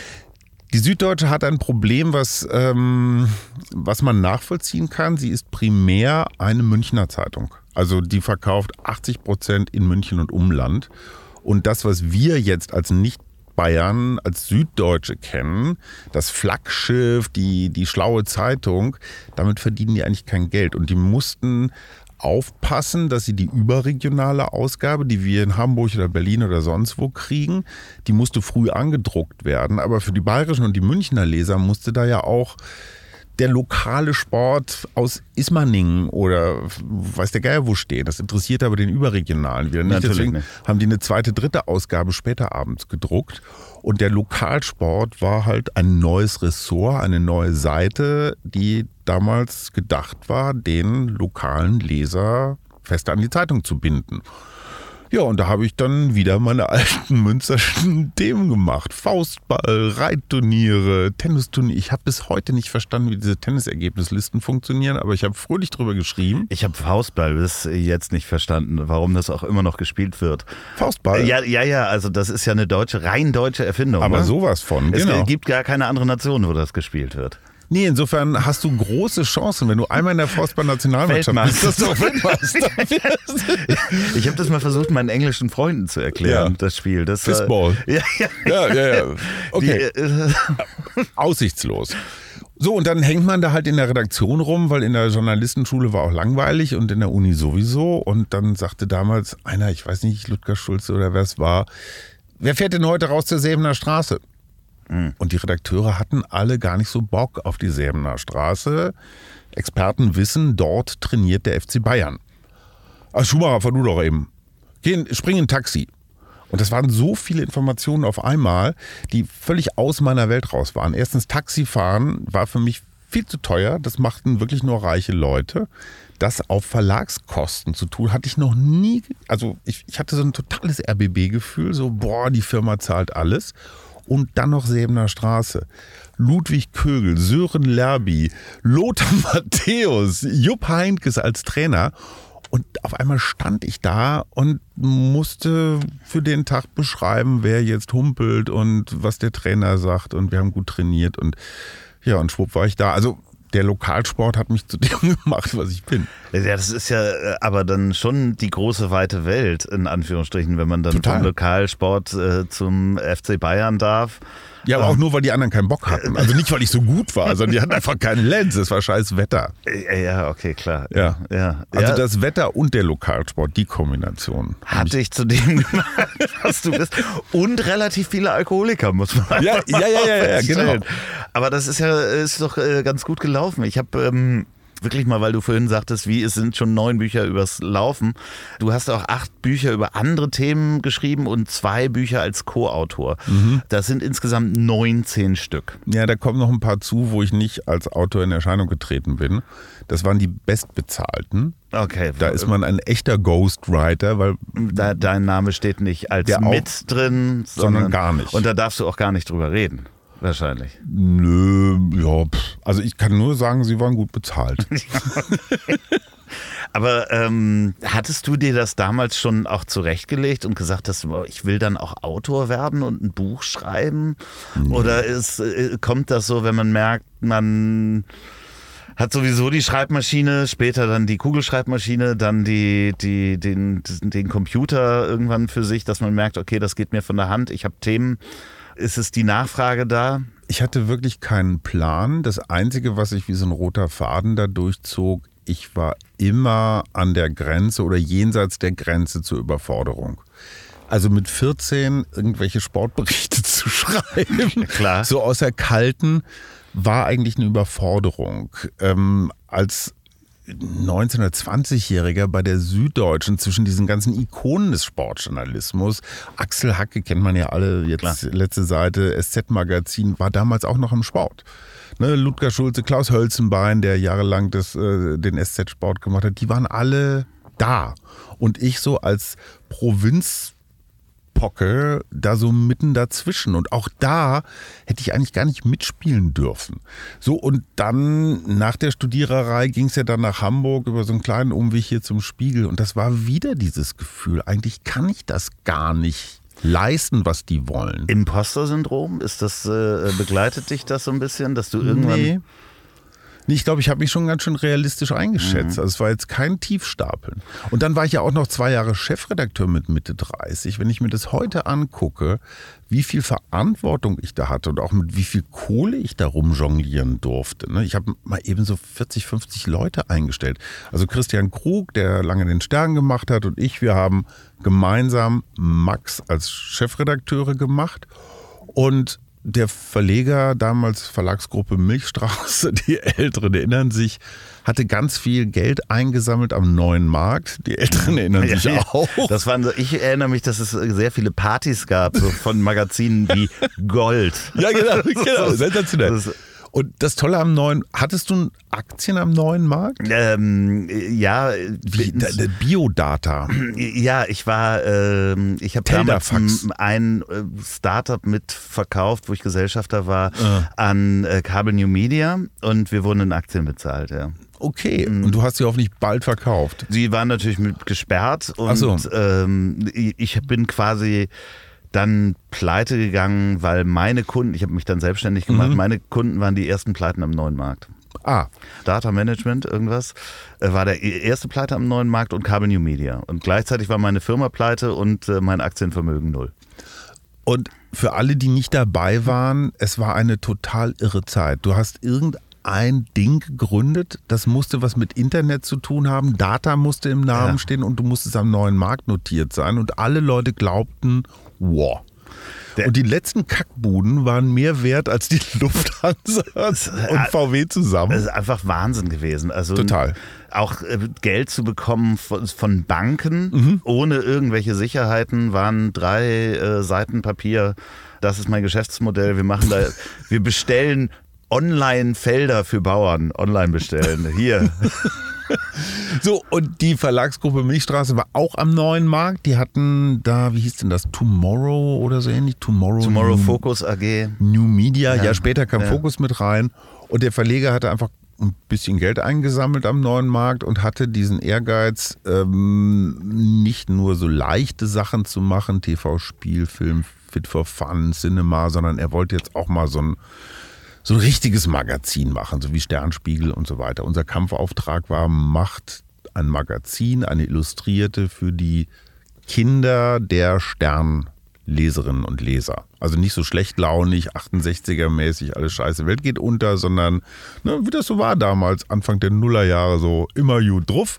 Die Süddeutsche hat ein Problem, was, ähm, was man nachvollziehen kann. Sie ist primär eine Münchner Zeitung. Also die verkauft 80 Prozent in München und Umland. Und das, was wir jetzt als nicht Bayern als Süddeutsche kennen, das Flaggschiff, die, die schlaue Zeitung, damit verdienen die eigentlich kein Geld. Und die mussten aufpassen, dass sie die überregionale Ausgabe, die wir in Hamburg oder Berlin oder sonst wo kriegen, die musste früh angedruckt werden. Aber für die bayerischen und die Münchner Leser musste da ja auch der lokale Sport aus Ismaningen oder weiß der Geier wo stehen. Das interessiert aber den Überregionalen wieder nicht. Deswegen nicht. haben die eine zweite, dritte Ausgabe später abends gedruckt. Und der Lokalsport war halt ein neues Ressort, eine neue Seite, die damals gedacht war, den lokalen Leser fester an die Zeitung zu binden. Ja, und da habe ich dann wieder meine alten münsterschen *laughs* Themen gemacht. Faustball, Reitturniere, Tennisturniere. Ich habe bis heute nicht verstanden, wie diese Tennisergebnislisten funktionieren, aber ich habe fröhlich drüber geschrieben. Ich habe Faustball bis jetzt nicht verstanden, warum das auch immer noch gespielt wird. Faustball? Ja, ja, ja, also das ist ja eine deutsche, rein deutsche Erfindung. Aber ne? sowas von, es genau. gibt gar keine andere Nation, wo das gespielt wird. Nee, insofern hast du große Chancen, wenn du einmal in der Faustball-Nationalmannschaft bist, dass du auch Weltmeister wirst. *laughs* Ich habe das mal versucht, meinen englischen Freunden zu erklären, Ja. das Spiel. Das, Fistball. *laughs* Ja, ja. Ja, ja, ja. Okay, Die, äh, *laughs* aussichtslos. So, und dann hängt man da halt in der Redaktion rum, weil in der Journalistenschule war auch langweilig und in der Uni sowieso. Und dann sagte damals einer, ich weiß nicht, Ludger Schulze oder wer es war, wer fährt denn heute raus zur Säbener Straße? Und die Redakteure hatten alle gar nicht so Bock auf die Säbener Straße. Experten wissen, dort trainiert der FC Bayern. Ah, Schumacher, fahr du doch eben. Geh, in- spring in Taxi. Und das waren so viele Informationen auf einmal, die völlig aus meiner Welt raus waren. Erstens, Taxifahren war für mich viel zu teuer. Das machten wirklich nur reiche Leute. Das auf Verlagskosten zu tun, hatte ich noch nie. Also ich, ich hatte so ein totales RBB-Gefühl, so, boah, die Firma zahlt alles. Und dann noch Säbener Straße. Ludwig Kögel, Sören Lerby, Lothar *laughs* Matthäus, Jupp Heynckes als Trainer. Und auf einmal stand ich da und musste für den Tag beschreiben, wer jetzt humpelt und was der Trainer sagt. Und wir haben gut trainiert. Und ja, und schwupp war ich da. Also der Lokalsport hat mich zu *laughs* dem gemacht, was ich bin. Ja, das ist ja äh, aber dann schon die große weite Welt, in Anführungsstrichen, wenn man dann Total. vom Lokalsport äh, zum FC Bayern darf. Ja, aber auch nur, weil die anderen keinen Bock hatten. Also nicht, weil ich so gut war, *laughs* sondern die hatten einfach keinen Lenz. Es war scheiß Wetter. Äh, Ja, okay, klar. Ja. ja. Also ja. das Wetter und der Lokalsport, die Kombination. hat dich zu dem *laughs* gemacht, was du bist. Und relativ viele Alkoholiker, muss man Ja, ja, ja, ja, ja, genau. Aber das ist ja ist doch äh, ganz gut gelaufen. Ich habe ähm, wirklich mal, weil du vorhin sagtest, wie es sind schon neun Bücher übers Laufen. Du hast auch acht Bücher über andere Themen geschrieben und zwei Bücher als Co-Autor. Mhm. Das sind insgesamt 19 Stück. Ja, da kommen noch ein paar zu, wo ich nicht als Autor in Erscheinung getreten bin. Das waren die bestbezahlten. Okay. Da ist man ein echter Ghostwriter, weil da, dein Name steht nicht als mit drin, sondern gar nicht. Und da darfst du auch gar nicht drüber reden. Wahrscheinlich. nö, ja, pff. also ich kann nur sagen, sie waren gut bezahlt. *laughs* Aber ähm, hattest du dir das damals schon auch zurechtgelegt und gesagt, dass du, ich will dann auch Autor werden und ein Buch schreiben? Oder ist, äh, kommt das so, wenn man merkt, man hat sowieso die Schreibmaschine, später dann die Kugelschreibmaschine, dann die, die, den, den Computer irgendwann für sich, dass man merkt, okay, das geht mir von der Hand, ich habe Themen. Ist es die Nachfrage da? Ich hatte wirklich keinen Plan. Das Einzige, was sich wie so ein roter Faden da durchzog, ich war immer an der Grenze oder jenseits der Grenze zur Überforderung. Also mit 14 irgendwelche Sportberichte *laughs* zu schreiben, Klar. so aus der kalten, war eigentlich eine Überforderung. Ähm, als 19- oder 20-Jähriger bei der Süddeutschen zwischen diesen ganzen Ikonen des Sportjournalismus. Axel Hacke kennt man ja alle, jetzt Klar. letzte Seite, SZ-Magazin, war damals auch noch im Sport. Ne, Ludger Schulze, Klaus Hölzenbein, der jahrelang das, äh, den SZ-Sport gemacht hat, die waren alle da. Und ich so als Provinz Pocke da so mitten dazwischen. Und auch da hätte ich eigentlich gar nicht mitspielen dürfen. So, und dann nach der Studiererei ging es ja dann nach Hamburg über so einen kleinen Umweg hier zum Spiegel. Und das war wieder dieses Gefühl, eigentlich kann ich das gar nicht leisten, was die wollen. Imposter-Syndrom? Ist das, äh, begleitet dich das so ein bisschen, dass du irgendwann. Nee. Nee, ich glaube, ich habe mich schon ganz schön realistisch eingeschätzt. Also es war jetzt kein Tiefstapeln. Und dann war ich ja auch noch zwei Jahre Chefredakteur mit Mitte 30. Wenn ich mir das heute angucke, wie viel Verantwortung ich da hatte und auch mit wie viel Kohle ich da rumjonglieren durfte. ne? Ich habe mal eben so 40, 50 Leute eingestellt. Also Christian Krug, der lange den Stern gemacht hat und ich, wir haben gemeinsam Max als Chefredakteure gemacht. Und der Verleger, damals Verlagsgruppe Milchstraße, *laughs* die Älteren erinnern sich, hatte ganz viel Geld eingesammelt am neuen Markt. Die Älteren erinnern sich Ja, ja. auch. Das waren so, ich erinnere mich, dass es sehr viele Partys gab, so von Magazinen wie *laughs* Gold. Ja, genau, *laughs* genau. Sensationell. Und das Tolle am neuen, hattest du Aktien am neuen Markt? Ähm, ja, Wie, da- da- Biodata. *clears throat* ja, ich war, ähm, ich habe damals ein äh, Startup mitverkauft, wo ich Gesellschafter war, Ah. an äh, Carbon New Media und wir wurden in Aktien bezahlt, ja. Okay, und du hast sie hoffentlich bald verkauft. Sie waren natürlich mit gesperrt und so. ähm, ich bin quasi dann pleite gegangen, weil meine Kunden, ich habe mich dann selbstständig gemacht, meine Kunden waren die ersten Pleiten am neuen Markt. Ah, Data Management, irgendwas, äh, war der erste Pleite am neuen Markt und Carbon New Media. Und gleichzeitig war meine Firma pleite und äh, mein Aktienvermögen null. Und für alle, die nicht dabei waren, es war eine total irre Zeit. Du hast irgendein Ding gegründet, das musste was mit Internet zu tun haben, Data musste im Namen Ja. stehen und du musstest am neuen Markt notiert sein. Und alle Leute glaubten, wow. Der- und die letzten Kackbuden waren mehr wert als die *laughs* Lufthansa und VW Das zusammen. ist einfach Wahnsinn gewesen. Also Total. Auch äh, Geld zu bekommen von, von Banken Mhm. ohne irgendwelche Sicherheiten waren drei äh, Seiten Papier. Das ist mein Geschäftsmodell. Wir machen da, *laughs* wir bestellen Online-Felder für Bauern. Online bestellen. Hier. *laughs* *laughs* So, und die Verlagsgruppe Milchstraße war auch am neuen Markt. Die hatten da, wie hieß denn das, Tomorrow oder so ähnlich? Tomorrow, Tomorrow New, Focus AG. New Media. Ja, Ja, später kam ja. Focus mit rein. Und der Verleger hatte einfach ein bisschen Geld eingesammelt am neuen Markt und hatte diesen Ehrgeiz, ähm, nicht nur so leichte Sachen zu machen, TV, Spielfilm, Fit for Fun, Cinema, sondern er wollte jetzt auch mal so ein so ein richtiges Magazin machen, so wie Sternspiegel und so weiter. Unser Kampfauftrag war, macht ein Magazin, eine Illustrierte für die Kinder der Sternleserinnen und Leser. Also nicht so schlechtlaunig, 68er-mäßig, alles scheiße, Welt geht unter, sondern ne, wie das so war damals, Anfang der Nullerjahre, so immer gut drauf.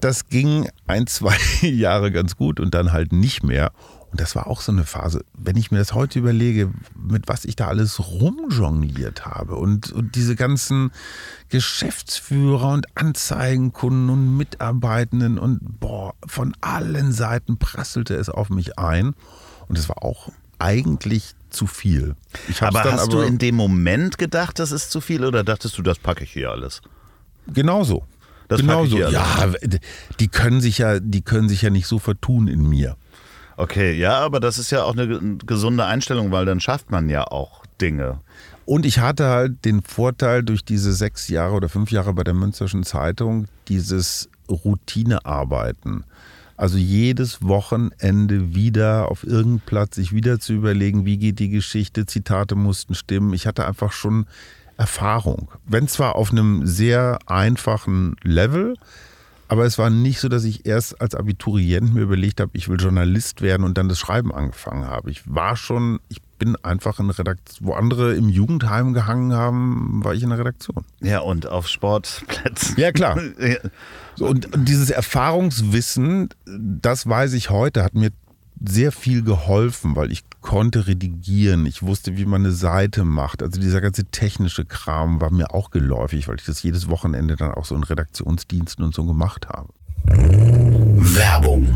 Das ging ein, *laughs* zwei Jahre ganz gut und dann halt nicht mehr. Und das war auch so eine Phase, wenn ich mir das heute überlege, mit was ich da alles rumjongliert habe und, und diese ganzen Geschäftsführer und Anzeigenkunden und Mitarbeitenden und boah, von allen Seiten prasselte es auf mich ein. Und es war auch eigentlich zu viel. Aber hast du in dem Moment gedacht, das ist zu viel oder dachtest du, das packe ich hier alles? genauso. Das genauso. pack ich hier Ja, die können sich ja, die können sich ja nicht so vertun in mir. Okay, ja, aber das ist ja auch eine ge- gesunde Einstellung, weil dann schafft man ja auch Dinge. Und ich hatte halt den Vorteil durch diese sechs Jahre oder fünf Jahre bei der Münsterschen Zeitung, dieses Routinearbeiten. Also jedes Wochenende wieder auf irgendeinem Platz sich wieder zu überlegen, wie geht die Geschichte, Zitate mussten stimmen. Ich hatte einfach schon Erfahrung. Wenn zwar auf einem sehr einfachen Level, aber es war nicht so, dass ich erst als Abiturient mir überlegt habe, ich will Journalist werden und dann das Schreiben angefangen habe. Ich war schon, ich bin einfach in Redaktion, wo andere im Jugendheim gehangen haben, war ich in der Redaktion. Ja, und auf Sportplätzen. Ja, klar. So, und, und dieses Erfahrungswissen, das weiß ich heute, hat mir sehr viel geholfen, weil ich konnte redigieren, ich wusste, wie man eine Seite macht. Also dieser ganze technische Kram war mir auch geläufig, weil ich das jedes Wochenende dann auch so in Redaktionsdiensten und so gemacht habe. Werbung.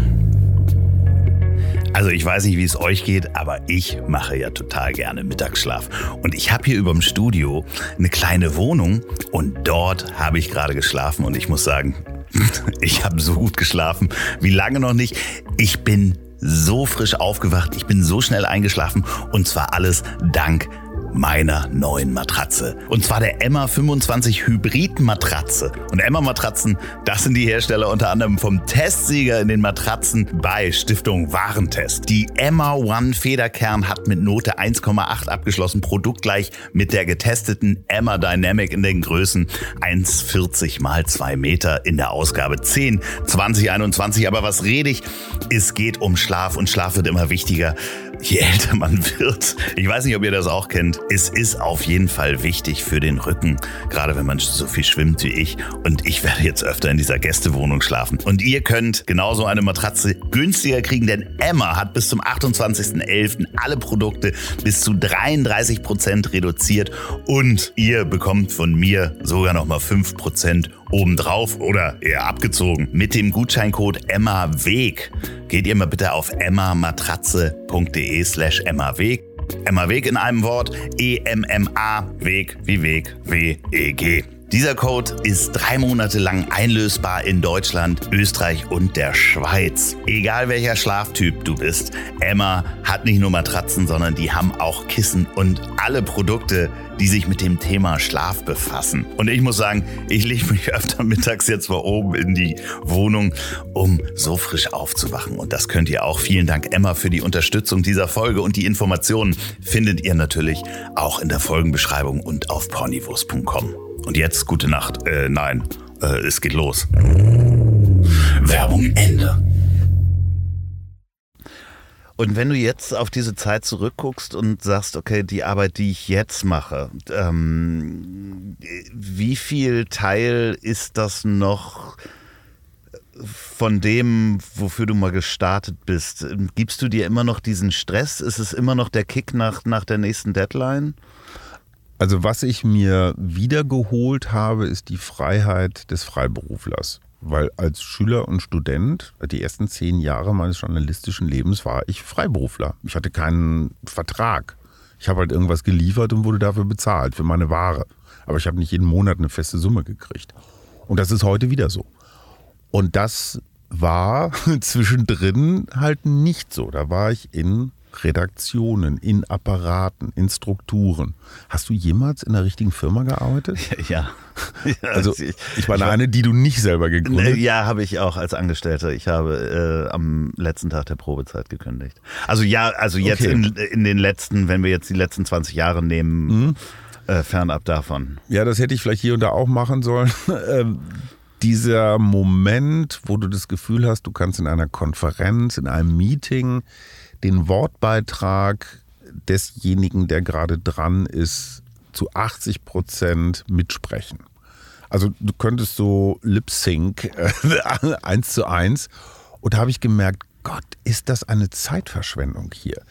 Also ich weiß nicht, wie es euch geht, aber ich mache ja total gerne Mittagsschlaf. Und ich habe hier überm Studio eine kleine Wohnung und dort habe ich gerade geschlafen und ich muss sagen, *laughs* ich habe so gut geschlafen wie lange noch nicht. Ich bin so frisch aufgewacht, ich bin so schnell eingeschlafen. Und zwar alles dank meiner neuen Matratze. Und zwar der Emma 25 Hybrid Matratze. Und Emma Matratzen, das sind die Hersteller unter anderem vom Testsieger in den Matratzen bei Stiftung Warentest. Die Emma One Federkern hat mit Note 1,8 abgeschlossen, produktgleich mit der getesteten Emma Dynamic in den Größen 1,40 mal 2 Meter in der Ausgabe 10 2021. Aber was rede ich? Es geht um Schlaf und Schlaf wird immer wichtiger je älter man wird. Ich weiß nicht, ob ihr das auch kennt. Es ist auf jeden Fall wichtig für den Rücken, gerade wenn man so viel schwimmt wie ich. Und ich werde jetzt öfter in dieser Gästewohnung schlafen. Und ihr könnt genauso eine Matratze günstiger kriegen, denn Emma hat bis zum 28.11. alle Produkte bis zu 33 Prozent reduziert. Und ihr bekommt von mir sogar nochmal 5% obendrauf oder eher abgezogen. Mit dem Gutscheincode EMMAWEG geht ihr mal bitte auf emmamatratze.de slash emmaweg Emma Weg in einem Wort, E-M-M-A, Weg wie Weg, W-E-G. Dieser Code ist drei Monate lang einlösbar in Deutschland, Österreich und der Schweiz. Egal welcher Schlaftyp du bist, Emma hat nicht nur Matratzen, sondern die haben auch Kissen und alle Produkte, die sich mit dem Thema Schlaf befassen. Und ich muss sagen, ich lege mich öfter mittags jetzt mal oben in die Wohnung, um so frisch aufzuwachen. Und das könnt ihr auch. Vielen Dank, Emma, für die Unterstützung dieser Folge. Und die Informationen findet ihr natürlich auch in der Folgenbeschreibung und auf pornivos.com. Und jetzt gute Nacht. Äh, nein, äh, es geht los. Werbung Ende. Und wenn du jetzt auf diese Zeit zurückguckst und sagst, okay, die Arbeit, die ich jetzt mache, ähm, wie viel Teil ist das noch von dem, wofür du mal gestartet bist? Gibst du dir immer noch diesen Stress? Ist es immer noch der Kick nach, nach der nächsten Deadline? Also was ich mir wiedergeholt habe, ist die Freiheit des Freiberuflers. Weil als Schüler und Student, die ersten zehn Jahre meines journalistischen Lebens, war ich Freiberufler. Ich hatte keinen Vertrag. Ich habe halt irgendwas geliefert und wurde dafür bezahlt, für meine Ware. Aber ich habe nicht jeden Monat eine feste Summe gekriegt. Und das ist heute wieder so. Und das war *laughs* zwischendrin halt nicht so. Da war ich in Redaktionen, in Apparaten, in Strukturen. Hast du jemals in der richtigen Firma gearbeitet? *laughs* Ja. also ich meine eine, die du nicht selber gegründet. Ja, habe ich auch als Angestellter. Ich habe äh, am letzten Tag der Probezeit gekündigt. Also ja, also jetzt okay. in, in, den letzten, wenn wir jetzt die letzten 20 Jahre nehmen, mhm. äh, fernab davon. Ja, das hätte ich vielleicht hier und da auch machen sollen. *laughs* ähm, dieser Moment, wo du das Gefühl hast, du kannst in einer Konferenz, in einem Meeting den Wortbeitrag desjenigen, der gerade dran ist, zu 80 Prozent mitsprechen. Also du könntest so Lip Sync äh, *laughs* eins zu eins. Und da habe ich gemerkt, Gott, ist das eine Zeitverschwendung hier.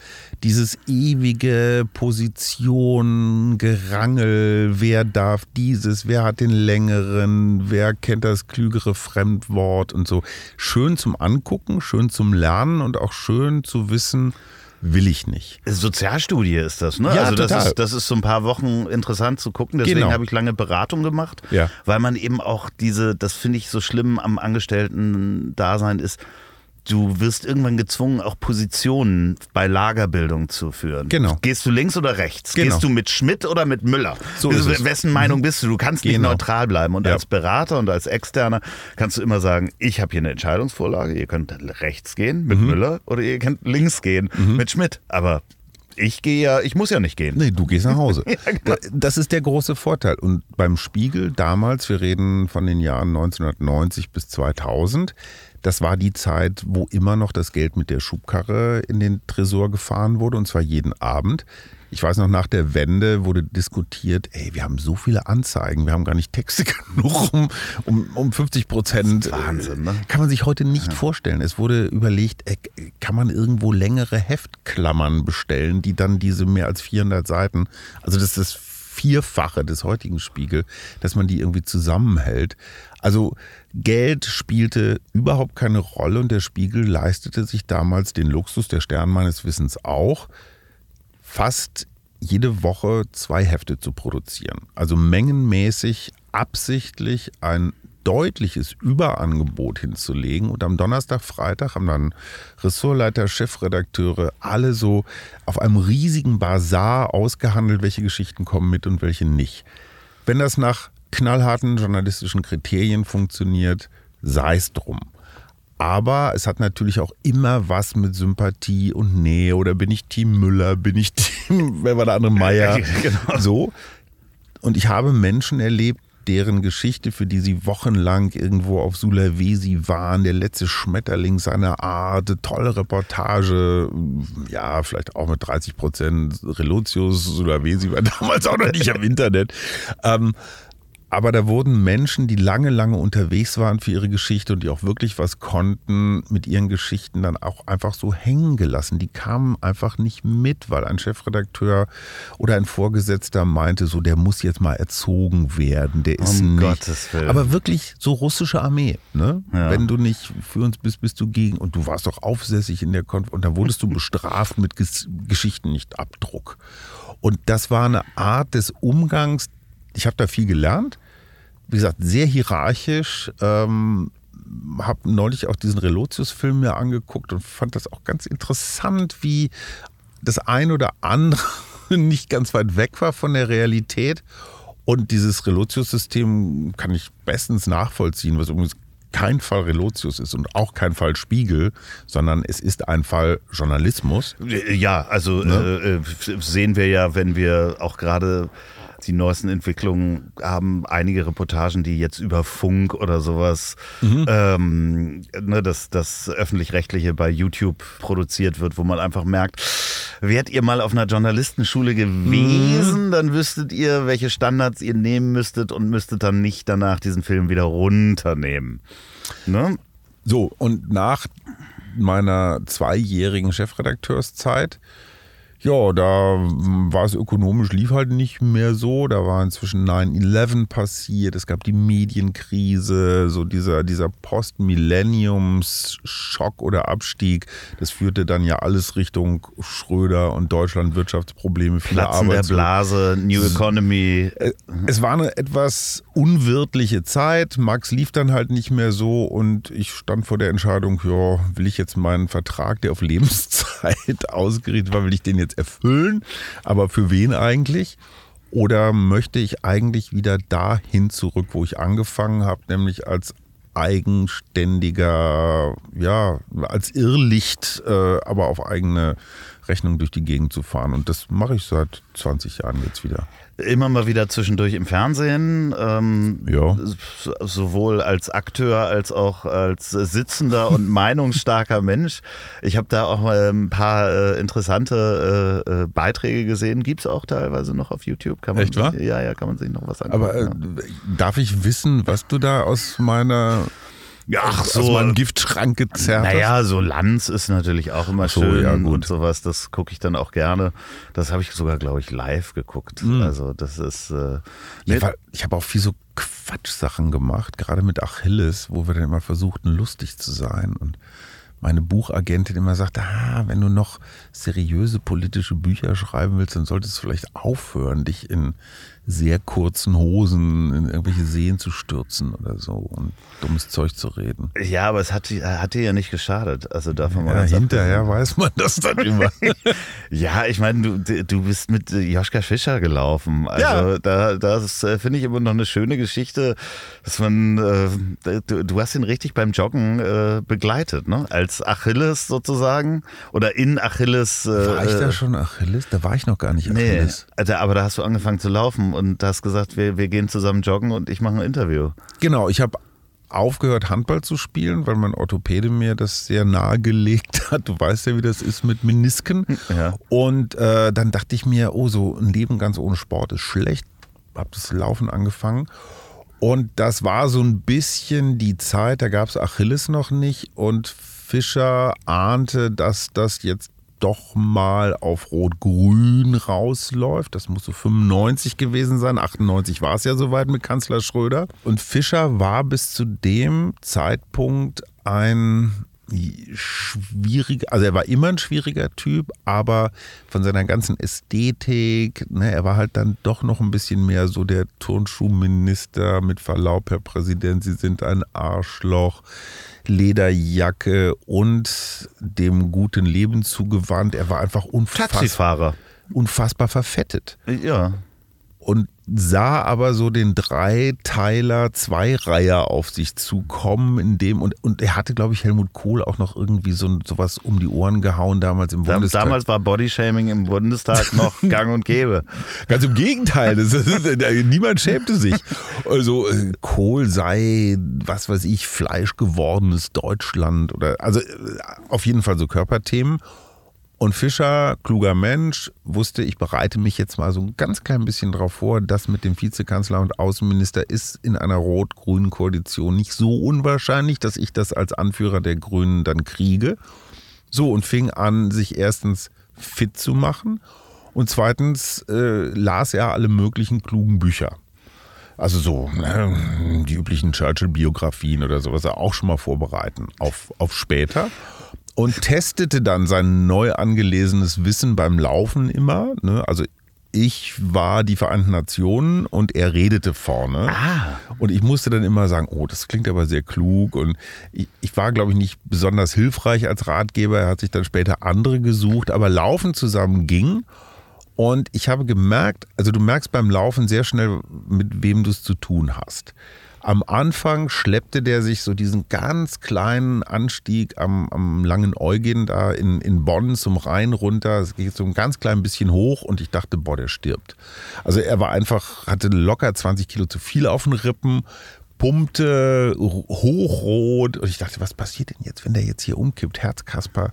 Dieses ewige Position, Gerangel, wer darf dieses, wer hat den längeren, wer kennt das klügere Fremdwort und so. Schön zum Angucken, schön zum Lernen und auch schön zu wissen, will ich nicht. Sozialstudie ist das, ne? Ja, also das total. ist, das ist so ein paar Wochen interessant zu gucken. Deswegen Genau. habe ich lange Beratung gemacht, Ja. weil man eben auch diese, das finde ich so schlimm am Angestellten-Dasein ist, du wirst irgendwann gezwungen, auch Positionen bei Lagerbildung zu führen. Genau. Gehst du links oder rechts? Genau. Gehst du mit Schmidt oder mit Müller? So Also, ist es. Wessen Meinung bist du? Du kannst nicht Genau. neutral bleiben. Und Ja. als Berater und als Externer kannst du immer sagen, ich habe hier eine Entscheidungsvorlage, ihr könnt rechts gehen mit Mhm. Müller oder ihr könnt links gehen mit Schmidt. Aber ich gehe ja, ich muss ja nicht gehen. Nee, du gehst nach Hause. *laughs* genau. Da- Das ist der große Vorteil. Und beim Spiegel damals, wir reden von den Jahren 1990 bis 2000, das war die Zeit, wo immer noch das Geld mit der Schubkarre in den Tresor gefahren wurde, und zwar jeden Abend. Ich weiß noch, nach der Wende wurde diskutiert, ey, wir haben so viele Anzeigen, wir haben gar nicht Texte *laughs* genug, um, um, um 50 Prozent. Wahnsinn, ne? Kann man sich heute nicht vorstellen. Es wurde überlegt, äh, kann man irgendwo längere Heftklammern bestellen, die dann diese mehr als 400 Seiten, also das ist das Vierfache des heutigen Spiegel, dass man die irgendwie zusammenhält. Also Geld spielte überhaupt keine Rolle und der Spiegel leistete sich damals den Luxus, der Stern meines Wissens auch, fast jede Woche zwei Hefte zu produzieren. Also mengenmäßig absichtlich ein deutliches Überangebot hinzulegen. Und am Donnerstag, Freitag haben dann Ressortleiter, Chefredakteure alle so auf einem riesigen Bazar ausgehandelt, welche Geschichten kommen mit und welche nicht. Wenn das nach knallharten journalistischen Kriterien funktioniert, sei es drum. Aber es hat natürlich auch immer was mit Sympathie und Nähe. Oder bin ich Team Müller, bin ich *laughs* Team, wer war der andere Meier? *laughs* Genau. So. Und ich habe Menschen erlebt, deren Geschichte, für die sie wochenlang irgendwo auf Sulawesi waren, der letzte Schmetterling seiner Art, tolle Reportage, ja, vielleicht auch mit 30 Prozent Relotius, Sulawesi war *laughs* damals auch noch nicht am Internet. Ähm, Aber da wurden Menschen, die lange, lange unterwegs waren für ihre Geschichte und die auch wirklich was konnten, mit ihren Geschichten dann auch einfach so hängen gelassen. Die kamen einfach nicht mit, weil ein Chefredakteur oder ein Vorgesetzter meinte, so der muss jetzt mal erzogen werden. Der ist Um nicht. Gottes Willen. Aber wirklich so russische Armee. Ne? Ja. Wenn du nicht für uns bist, bist du gegen. Und du warst doch aufsässig in der Konf und dann wurdest du bestraft mit Ges Geschichten nicht Abdruck. Und das war eine Art des Umgangs. Ich habe da viel gelernt. Wie gesagt, sehr hierarchisch. Ähm, habe neulich auch diesen Relotius-Film mir angeguckt und fand das auch ganz interessant, wie das ein oder andere *laughs* nicht ganz weit weg war von der Realität. Und dieses Relotius-System kann ich bestens nachvollziehen, was übrigens kein Fall Relotius ist und auch kein Fall Spiegel, sondern es ist ein Fall Journalismus. Ja, also äh, äh, sehen wir ja, wenn wir auch gerade die neuesten Entwicklungen haben, einige Reportagen, die jetzt über Funk oder sowas, ähm, ne, das, das öffentlich-rechtliche bei YouTube produziert wird, wo man einfach merkt, wärt ihr mal auf einer Journalistenschule gewesen, dann wüsstet ihr, welche Standards ihr nehmen müsstet und müsstet dann nicht danach diesen Film wieder runternehmen. Ne? So, und nach meiner zweijährigen Chefredakteurszeit, ja, da war es ökonomisch, lief halt nicht mehr so. Da war inzwischen 9-11 passiert, es gab die Medienkrise, so dieser, dieser Post-Millenniums-Schock oder Abstieg. Das führte dann ja alles Richtung Schröder und Deutschland Wirtschaftsprobleme, viele Platzen der Arbeits Blase, New Economy. Äh, es war eine etwas unwirtliche Zeit. Max lief dann halt nicht mehr so und ich stand vor der Entscheidung, ja, will ich jetzt meinen Vertrag, der auf Lebenszeit *laughs* ausgerichtet war, will ich den jetzt erfüllen? Aber für wen eigentlich? Oder möchte ich eigentlich wieder dahin zurück, wo ich angefangen habe, nämlich als eigenständiger, ja, als Irrlicht, äh, aber auf eigene Rechnung durch die Gegend zu fahren. Und das mache ich seit 20 Jahren jetzt wieder. Immer mal wieder zwischendurch im Fernsehen, ähm, Ja. sowohl als Akteur als auch als sitzender und *laughs* meinungsstarker Mensch. Ich habe da auch mal ein paar äh, interessante äh, äh, Beiträge gesehen. Gibt es auch teilweise noch auf YouTube. Kann man Echt, wahr? Ja, ja, kann man sich noch was angucken. Aber äh, ja. darf ich wissen, was du da aus meiner Ach aus so. meinem Giftschrank gezerrt? Naja, so Lanz ist natürlich auch immer so, schön ja, gut. und sowas. Das gucke ich dann auch gerne. Das habe ich sogar, glaube ich, live geguckt. Also das ist äh, Ja, weil ich habe auch viel so Quatschsachen gemacht, gerade mit Achilles, wo wir dann immer versuchten, lustig zu sein. Und meine Buchagentin immer sagt, ah, wenn du noch seriöse politische Bücher schreiben willst, dann solltest du vielleicht aufhören, dich in sehr kurzen Hosen in irgendwelche Seen zu stürzen oder so und dummes Zeug zu reden. ja, aber es hat, hat dir ja nicht geschadet. Also davon mal Ja, ganz hinterher weiß man das dann immer. *laughs* Ja, ich meine, du, du bist mit äh, Joschka Fischer gelaufen. Also Ja. da, das äh, finde ich immer noch eine schöne Geschichte, dass man, äh, du, du hast ihn richtig beim Joggen äh, begleitet, ne? Als Achilles sozusagen oder in Achilles. Äh, War ich da äh, schon Achilles? Da war ich noch gar nicht Nee, Achilles. also, aber da hast du angefangen zu laufen und hast gesagt, wir, wir gehen zusammen joggen und ich mache ein Interview. Genau, ich habe aufgehört, Handball zu spielen, weil mein Orthopäde mir das sehr nahegelegt *laughs* hat. Du weißt ja, wie das ist mit Menisken. Ja. Und äh, dann dachte ich mir, oh, so ein Leben ganz ohne Sport ist schlecht. Hab das Laufen angefangen. Und das war so ein bisschen die Zeit, da gab es Achilles noch nicht. Und Fischer ahnte, dass das jetzt doch mal auf Rot-Grün rausläuft. Das muss so 95 gewesen sein. 98 war es ja soweit mit Kanzler Schröder. Und Fischer war bis zu dem Zeitpunkt ein schwieriger, also er war immer ein schwieriger Typ, aber von seiner ganzen Ästhetik, ne, er war halt dann doch noch ein bisschen mehr so der Turnschuhminister mit Verlaub, Herr Präsident, Sie sind ein Arschloch. Lederjacke und dem guten Leben zugewandt. Er war einfach unfassbar, Taxifahrer. unfassbar verfettet Ja. und sah aber so den Dreiteiler Zweireiher auf sich zukommen, in dem und, und er hatte, glaube ich, Helmut Kohl auch noch irgendwie so sowas um die Ohren gehauen damals im Bundestag. Damals war Bodyshaming im Bundestag *laughs* noch gang und gäbe. Ganz im Gegenteil, das ist, *laughs* niemand schämte sich. Also äh, Kohl sei, was weiß ich, Fleisch gewordenes Deutschland oder also äh, auf jeden Fall so Körperthemen. Und Fischer, kluger Mensch, wusste, ich bereite mich jetzt mal so ein ganz klein bisschen darauf vor, dass mit dem Vizekanzler und Außenminister ist in einer rot-grünen Koalition nicht so unwahrscheinlich, dass ich das als Anführer der Grünen dann kriege. So, und fing an, sich erstens fit zu machen und zweitens äh, las er alle möglichen klugen Bücher. Also so ne, die üblichen Churchill-Biografien oder sowas auch schon mal vorbereiten auf, auf später und testete dann sein neu angelesenes Wissen beim Laufen immer. Ne? Also ich war die Vereinten Nationen und er redete vorne. Ah. Und ich musste dann immer sagen, oh, das klingt aber sehr klug. Und ich, ich war, glaube ich, nicht besonders hilfreich als Ratgeber. Er hat sich dann später andere gesucht, aber Laufen zusammen ging. Und ich habe gemerkt, also du merkst beim Laufen sehr schnell, mit wem du es zu tun hast. Am Anfang schleppte der sich so diesen ganz kleinen Anstieg am, am langen Eugen da in, in Bonn zum Rhein runter. Es geht so ein ganz klein bisschen hoch und ich dachte, boah, der stirbt. Also er war einfach, hatte locker 20 Kilo zu viel auf den Rippen, pumpte hochrot und ich dachte, was passiert denn jetzt, wenn der jetzt hier umkippt? Herzkasper,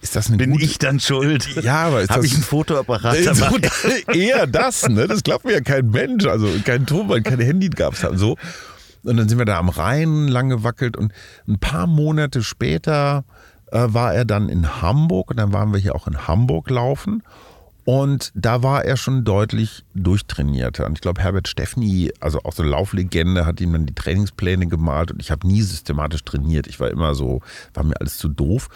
ist das eine Bin gute... ich dann schuld? Ja, aber ist Habe ich ein Fotoapparat dabei? *laughs* Eher das, ne? Das glaubt mir ja kein Mensch. Also kein Tonband, kein Handy gab es so. Und dann sind wir da am Rhein lang gewackelt und ein paar Monate später äh, war er dann in Hamburg und dann waren wir hier auch in Hamburg laufen. Und da war er schon deutlich durchtrainierter. Und ich glaube, Herbert Steffni, also auch so Lauflegende, hat ihm dann die Trainingspläne gemalt und ich habe nie systematisch trainiert. Ich war immer so, war mir alles zu doof.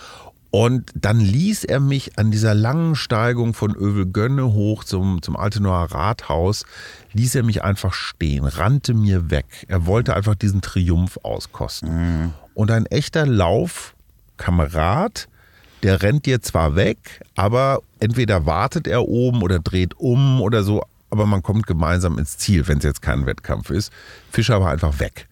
Und dann ließ er mich an dieser langen Steigung von Övelgönne hoch zum, zum Altenaer Rathaus, ließ er mich einfach stehen, rannte mir weg. Er wollte einfach diesen Triumph auskosten. Mhm. Und ein echter Laufkamerad, der rennt dir zwar weg, aber entweder wartet er oben oder dreht um oder so, aber man kommt gemeinsam ins Ziel, wenn es jetzt kein Wettkampf ist. Fischer war einfach weg.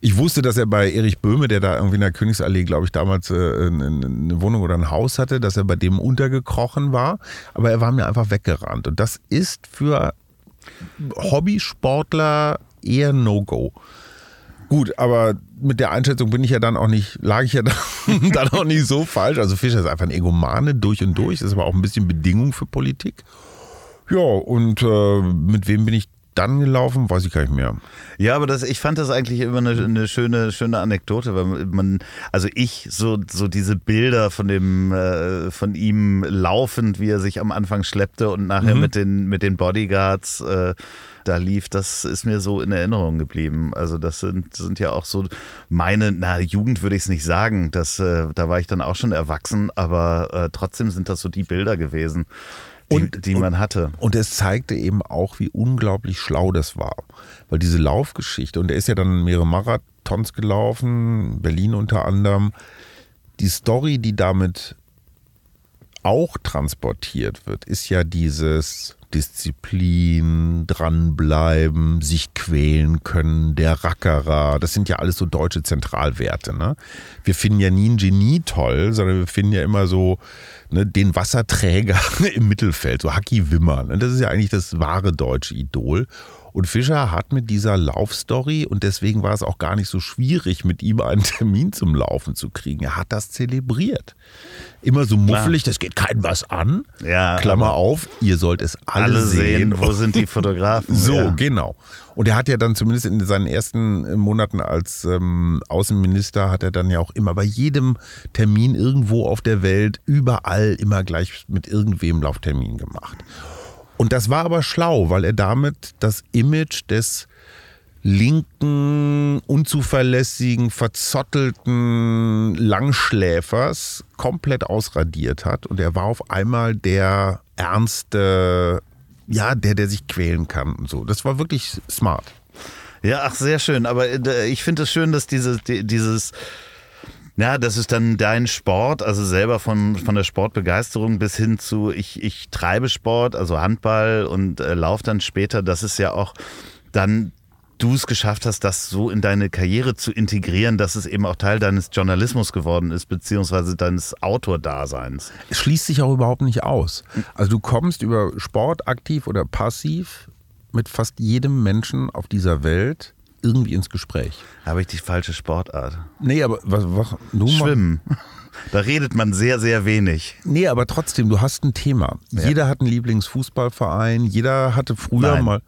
Ich wusste, dass er bei Erich Böhme, der da irgendwie in der Königsallee, glaube ich, damals äh, eine Wohnung oder ein Haus hatte, dass er bei dem untergekrochen war. Aber er war mir einfach weggerannt. Und das ist für Hobbysportler eher No-Go. Gut, aber mit der Einschätzung bin ich ja dann auch nicht, lag ich ja *laughs* dann, dann auch nicht so falsch. Also Fischer ist einfach ein Egomane durch und durch, ist aber auch ein bisschen Bedingung für Politik. Ja, und äh, mit wem bin ich dann gelaufen? Weiß ich gar nicht mehr. Ja, aber das, ich fand das eigentlich immer eine, eine schöne, schöne Anekdote, weil man, also ich, so, so diese Bilder von dem, äh, von ihm laufend, wie er sich am Anfang schleppte und nachher Mhm. mit den, mit den Bodyguards äh, da lief, das ist mir so in Erinnerung geblieben. Also das sind, sind ja auch so meine, na, Jugend würde ich es nicht sagen, das, äh, da war ich dann auch schon erwachsen, aber äh, trotzdem sind das so die Bilder gewesen, die, Und- die man hatte. Und es zeigte eben auch, wie unglaublich schlau das war. Weil diese Laufgeschichte, und er ist ja dann mehrere Marathons gelaufen, Berlin unter anderem, die Story, die damit auch transportiert wird, ist ja dieses Disziplin, dranbleiben, sich quälen können, der Rackerer. Das sind ja alles so deutsche Zentralwerte. Ne? Wir finden ja nie ein Genie toll, sondern wir finden ja immer so ne, den Wasserträger *laughs* im Mittelfeld, so Haki Wimmer. Ne? Das ist ja eigentlich das wahre deutsche Idol. Und Fischer hat mit dieser Laufstory, und deswegen war es auch gar nicht so schwierig, mit ihm einen Termin zum Laufen zu kriegen. Er hat das zelebriert. Immer so muffelig, das geht keinem was an. Ja, Klammer auf, ihr sollt es alle, Alle sehen. sehen, wo sind die *laughs* Fotografen? So, Ja. genau. Und er hat ja dann zumindest in seinen ersten Monaten als ähm, Außenminister hat er dann ja auch immer bei jedem Termin irgendwo auf der Welt, überall immer gleich mit irgendwem Lauftermin gemacht. Und das war aber schlau, weil er damit das Image des linken, unzuverlässigen, verzottelten Langschläfers komplett ausradiert hat. Und er war auf einmal der ernste, ja, der, der sich quälen kann und so. Das war wirklich smart. Ja, ach, sehr schön. Aber äh, ich finde es schön, dass diese, die, dieses, ja, das ist dann dein Sport, also selber von, von der Sportbegeisterung bis hin zu, ich, ich treibe Sport, also Handball und äh, lauf dann später. Das ist ja auch dann du es geschafft hast, das so in deine Karriere zu integrieren, dass es eben auch Teil deines Journalismus geworden ist, beziehungsweise deines Autordaseins. Es schließt sich auch überhaupt nicht aus. Also du kommst über Sport aktiv oder passiv mit fast jedem Menschen auf dieser Welt irgendwie ins Gespräch. Habe ich die falsche Sportart? Nee, aber was, was du Schwimmen. *laughs* Da redet man sehr, sehr wenig. Nee, aber trotzdem, du hast ein Thema. Ja. Jeder hat einen Lieblingsfußballverein, jeder hatte früher Nein. mal.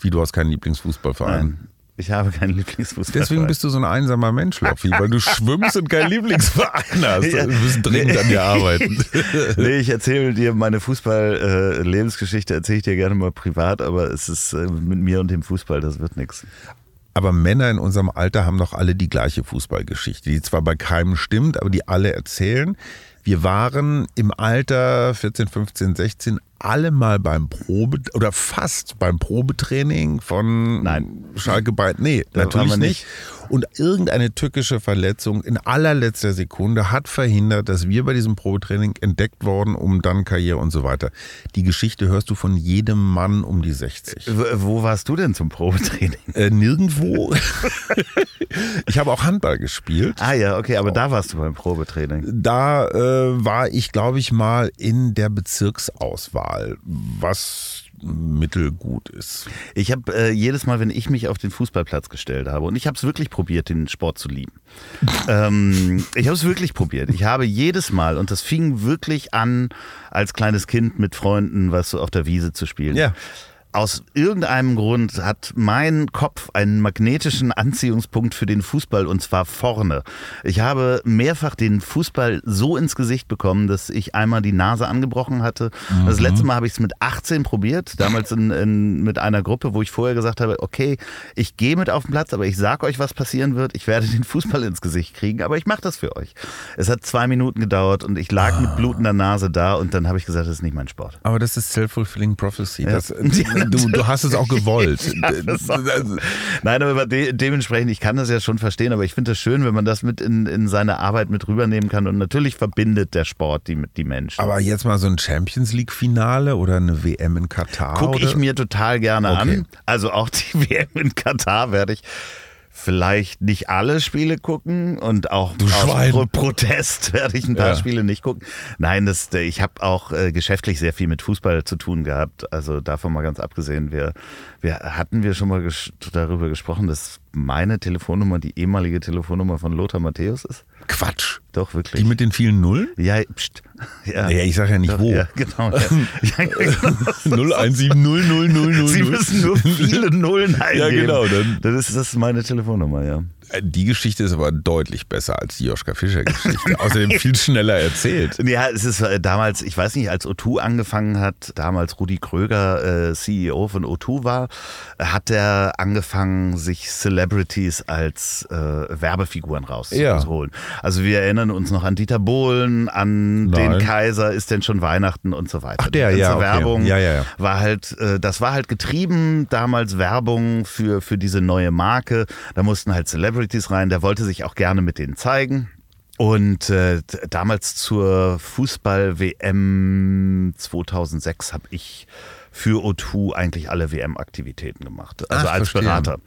Wie, du hast keinen Lieblingsfußballverein? Nein, ich habe keinen Lieblingsfußball. Deswegen bist du so ein einsamer Mensch, Loffi, weil du schwimmst und keinen Lieblingsverein hast. *laughs* Du musst dringend an dir arbeiten. *laughs* Nee, ich erzähle dir meine Fußball-Lebensgeschichte, erzähle ich dir gerne mal privat, aber es ist äh, mit mir und dem Fußball, das wird nichts. Aber Männer in unserem Alter haben doch alle die gleiche Fußballgeschichte, die zwar bei keinem stimmt, aber die alle erzählen. Wir waren im Alter 14, 15, 16 alle mal beim Probe oder fast beim Probetraining von Nein. Schalke bei. Nee, Da natürlich wir nicht. Und irgendeine tückische Verletzung in allerletzter Sekunde hat verhindert, dass wir bei diesem Probetraining entdeckt worden, um dann Karriere und so weiter. Die Geschichte hörst du von jedem Mann um die 60. W wo warst du denn zum Probetraining? Äh, nirgendwo. ich habe auch Handball gespielt. Ah ja, okay, aber da warst du beim Probetraining. Da äh, war ich, glaube ich, mal in der Bezirksauswahl, was mittelgut ist. Ich habe äh, jedes Mal, wenn ich mich auf den Fußballplatz gestellt habe, und ich habe es wirklich probiert, den Sport zu lieben. *laughs* ähm, ich habe es wirklich probiert. Ich habe jedes Mal, und das fing wirklich an, als kleines Kind mit Freunden, was so auf der Wiese zu spielen. Ja. Aus irgendeinem Grund hat mein Kopf einen magnetischen Anziehungspunkt für den Fußball und zwar vorne. Ich habe mehrfach den Fußball so ins Gesicht bekommen, dass ich einmal die Nase angebrochen hatte. Das letzte Mal habe ich es mit 18 probiert, damals in, in, mit einer Gruppe, wo ich vorher gesagt habe, okay, ich gehe mit auf den Platz, aber ich sage euch, was passieren wird. Ich werde den Fußball ins Gesicht kriegen, aber ich mache das für euch. Es hat zwei Minuten gedauert und ich lag mit blutender Nase da und dann habe ich gesagt, das ist nicht mein Sport. Aber das ist Self-Fulfilling Prophecy. Ja. Das, *laughs* du, du hast es auch gewollt. *laughs* auch. Nein, aber de dementsprechend, ich kann das ja schon verstehen, aber ich finde es schön, wenn man das mit in, in seine Arbeit mit rübernehmen kann. Und natürlich verbindet der Sport die, die Menschen. Aber jetzt mal so ein Champions League-Finale oder eine WM in Katar? Gucke ich mir total gerne Okay. an. Also auch die *laughs* WM in Katar werde ich vielleicht nicht alle Spiele gucken und auch Du aus. Pro Protest *laughs* werde ich ein paar Ja. Spiele nicht gucken. Nein, das, ich habe auch äh, geschäftlich sehr viel mit Fußball zu tun gehabt. Also davon mal ganz abgesehen. Wir, wir hatten wir schon mal ges darüber gesprochen, dass meine Telefonnummer die ehemalige Telefonnummer von Lothar Matthäus ist. Quatsch. Doch wirklich. Die mit den vielen Nullen? ja, pst. Ja, Naja, ich sage ja nicht Doch, wo. Ja, genau. Ja. *laughs* Ja, genau. *laughs* 0170000. Sie müssen nur viele Nullen eingeben. *laughs* Ja, genau, dann- Das ist, das ist meine Telefonnummer, ja. Die Geschichte ist aber deutlich besser als die Joschka Fischer-Geschichte. *laughs* Außerdem viel schneller erzählt. Ja, es ist äh, damals, ich weiß nicht, als O2 angefangen hat, damals Rudi Kröger äh, CEO von O2 war, hat er angefangen, sich Celebrities als äh, Werbefiguren rauszuholen. Also wir erinnern uns noch an Dieter Bohlen, an Nein. den Kaiser, ist denn schon Weihnachten und so weiter. Ach, der, Die ganze ja, okay. Werbung Ja, ja, ja. war halt, äh, das war halt getrieben, damals Werbung für, für diese neue Marke. Da mussten halt Celebrities rein, der wollte sich auch gerne mit denen zeigen. Und äh, damals zur Fußball-WM 2006 habe ich für O2 eigentlich alle WM-Aktivitäten gemacht, also Ach, als verstehe. Berater.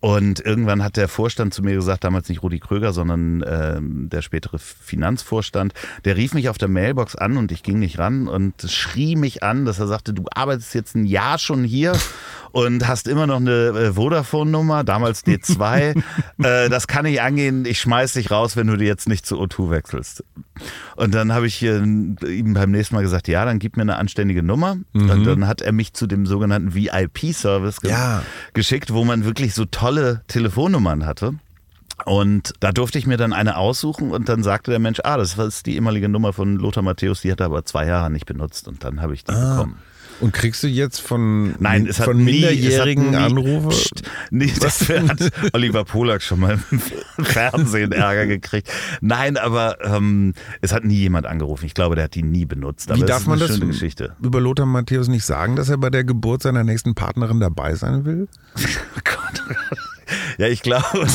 Und irgendwann hat der Vorstand zu mir gesagt, damals nicht Rudi Kröger, sondern ähm, der spätere Finanzvorstand, der rief mich auf der Mailbox an und ich ging nicht ran und schrie mich an, dass er sagte, du arbeitest jetzt ein Jahr schon hier und hast immer noch eine äh, Vodafone-Nummer, damals D2. *laughs* äh, das kann nicht angehen, ich schmeiß dich raus, wenn du dir jetzt nicht zu O2 wechselst. Und dann habe ich äh, ihm beim nächsten Mal gesagt, ja, dann gib mir eine anständige Nummer. Und dann hat er mich zu dem sogenannten VIP-Service ge Ja. geschickt, wo man wirklich so tolle Telefonnummern hatte. Und da durfte ich mir dann eine aussuchen und dann sagte der Mensch, ah, das ist die ehemalige Nummer von Lothar Matthäus, die hat er aber zwei Jahre nicht benutzt und dann habe ich die bekommen. Und kriegst du jetzt von, Nein, es hat von nie, minderjährigen es hat nie, Anrufe? Psst, nee, das hat Oliver Polak schon mal im Fernsehen Ärger gekriegt. Nein, aber ähm, es hat nie jemand angerufen. Ich glaube, der hat die nie benutzt. Aber Wie darf man das über Lothar Matthäus nicht sagen, dass er bei der Geburt seiner nächsten Partnerin dabei sein will? *laughs* Oh Gott, oh Gott. Ja, ich glaube,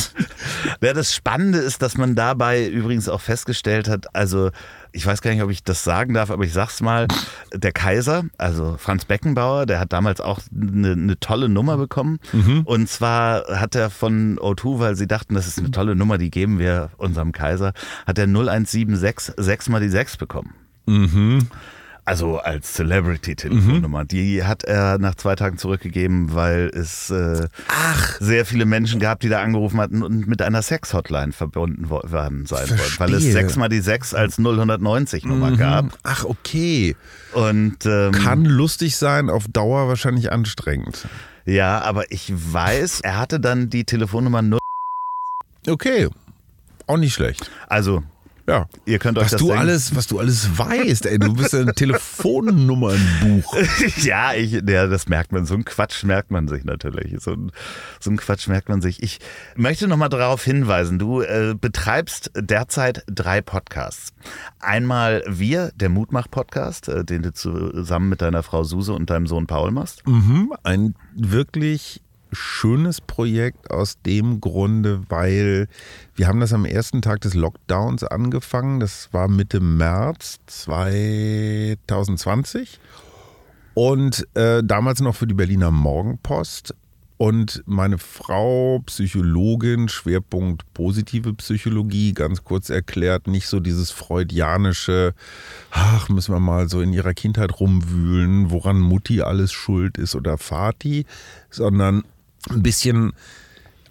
ja, das Spannende ist, dass man dabei übrigens auch festgestellt hat, also ich weiß gar nicht, ob ich das sagen darf, aber ich sag's mal, der Kaiser, also Franz Beckenbauer, der hat damals auch eine, eine tolle Nummer bekommen. Und zwar hat er von O2, weil sie dachten, das ist eine tolle Nummer, die geben wir unserem Kaiser, hat er 0176 6 mal die 6 bekommen. Also als Celebrity-Telefonnummer. Mhm. Die hat er nach zwei Tagen zurückgegeben, weil es äh, sehr viele Menschen gab, die da angerufen hatten und mit einer Sex-Hotline verbunden worden sein wollten. Weil es sechsmal die sechs als 090-Nummer mhm. gab. Ach, okay. Und ähm, kann lustig sein, auf Dauer wahrscheinlich anstrengend. Ja, aber ich weiß, er hatte dann die Telefonnummer 0. Okay, auch nicht schlecht. Also ja. Ihr könnt euch was das du denken. alles, Was du alles weißt, ey. Du bist ein *laughs* Telefonnummernbuch. *laughs* ja, ich, ja, das merkt man. So ein Quatsch merkt man sich natürlich. So ein, so ein Quatsch merkt man sich. Ich möchte nochmal darauf hinweisen, du äh, betreibst derzeit drei Podcasts. Einmal wir, der Mutmach-Podcast, äh, den du zusammen mit deiner Frau Suse und deinem Sohn Paul machst. Mhm, ein wirklich schönes Projekt aus dem Grunde, weil wir haben das am ersten Tag des Lockdowns angefangen. Das war Mitte März 2020 und äh, damals noch für die Berliner Morgenpost. Und meine Frau, Psychologin, Schwerpunkt positive Psychologie, ganz kurz erklärt, nicht so dieses freudianische, ach, müssen wir mal so in ihrer Kindheit rumwühlen, woran Mutti alles schuld ist oder Vati, sondern ein bisschen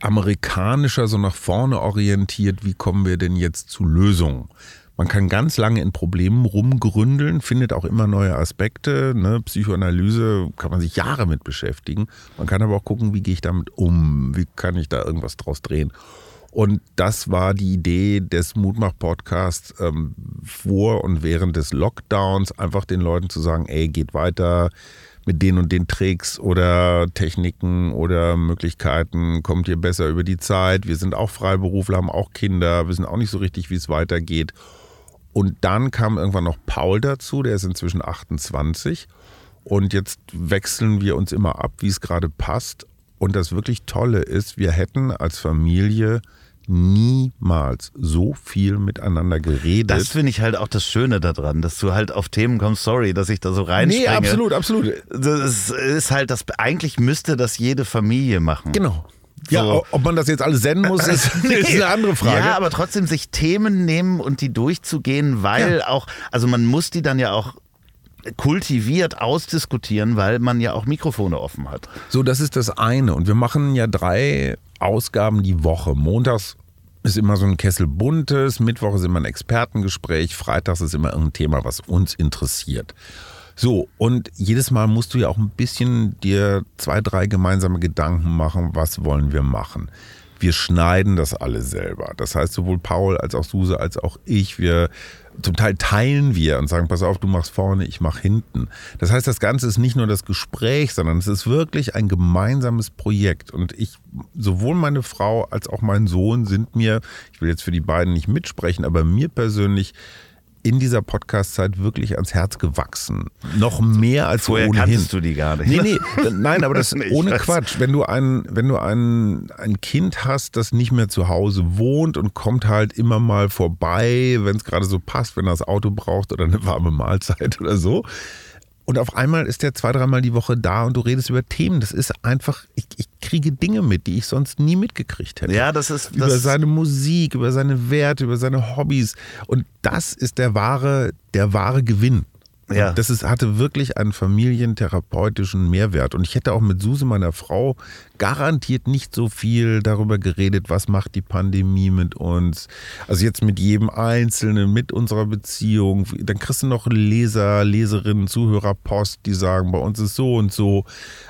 amerikanischer, so nach vorne orientiert, wie kommen wir denn jetzt zu Lösungen? Man kann ganz lange in Problemen rumgründeln, findet auch immer neue Aspekte. Ne? Psychoanalyse kann man sich Jahre mit beschäftigen. Man kann aber auch gucken, wie gehe ich damit um? Wie kann ich da irgendwas draus drehen? Und das war die Idee des Mutmach-Podcasts ähm, vor und während des Lockdowns, einfach den Leuten zu sagen, ey, geht weiter, mit den und den Tricks oder Techniken oder Möglichkeiten kommt ihr besser über die Zeit. Wir sind auch Freiberufler, haben auch Kinder, wissen auch nicht so richtig, wie es weitergeht. Und dann kam irgendwann noch Paul dazu, der ist inzwischen 28. Und jetzt wechseln wir uns immer ab, wie es gerade passt. Und das wirklich Tolle ist, wir hätten als Familie niemals so viel miteinander geredet. Das finde ich halt auch das Schöne daran, dass du halt auf Themen kommst, sorry, dass ich da so reinspringe. Nee, absolut, absolut. Das ist halt das, eigentlich müsste das jede Familie machen. Genau. Ja, so. ob man das jetzt alles senden muss, *laughs* ist, nee. ist, eine andere Frage. Ja, aber trotzdem sich Themen nehmen und die durchzugehen, weil ja. auch, also man muss die dann ja auch kultiviert ausdiskutieren, weil man ja auch Mikrofone offen hat. So, das ist das eine. Und wir machen ja drei Ausgaben die Woche. Montags ist immer so ein Kessel buntes, Mittwoch ist immer ein Expertengespräch, Freitags ist immer irgendein Thema, was uns interessiert. So, und jedes Mal musst du ja auch ein bisschen dir zwei, drei gemeinsame Gedanken machen, was wollen wir machen. Wir schneiden das alle selber. Das heißt, sowohl Paul als auch Suse als auch ich, wir zum Teil teilen wir und sagen, pass auf, du machst vorne, ich mach hinten. Das heißt, das Ganze ist nicht nur das Gespräch, sondern es ist wirklich ein gemeinsames Projekt. Und ich, sowohl meine Frau als auch mein Sohn sind mir, ich will jetzt für die beiden nicht mitsprechen, aber mir persönlich in dieser Podcast-Zeit wirklich ans Herz gewachsen. Noch mehr als Vorher ohnehin. kanntest du die gar nicht. Nee, nee, *laughs* nein, aber das ohne weiß. Quatsch. Wenn du, ein, wenn du ein, ein Kind hast, das nicht mehr zu Hause wohnt und kommt halt immer mal vorbei, wenn es gerade so passt, wenn er das Auto braucht oder eine warme Mahlzeit *laughs* oder so, und auf einmal ist der zwei, dreimal die Woche da und du redest über Themen. Das ist einfach, ich, ich kriege Dinge mit, die ich sonst nie mitgekriegt hätte. Ja, das ist. Das über seine Musik, über seine Werte, über seine Hobbys. Und das ist der wahre, der wahre Gewinn. Ja. Das ist, hatte wirklich einen familientherapeutischen Mehrwert. Und ich hätte auch mit Suse, meiner Frau, garantiert nicht so viel darüber geredet, was macht die Pandemie mit uns. Also jetzt mit jedem Einzelnen, mit unserer Beziehung. Dann kriegst du noch Leser, Leserinnen, Zuhörer, Post, die sagen, bei uns ist so und so.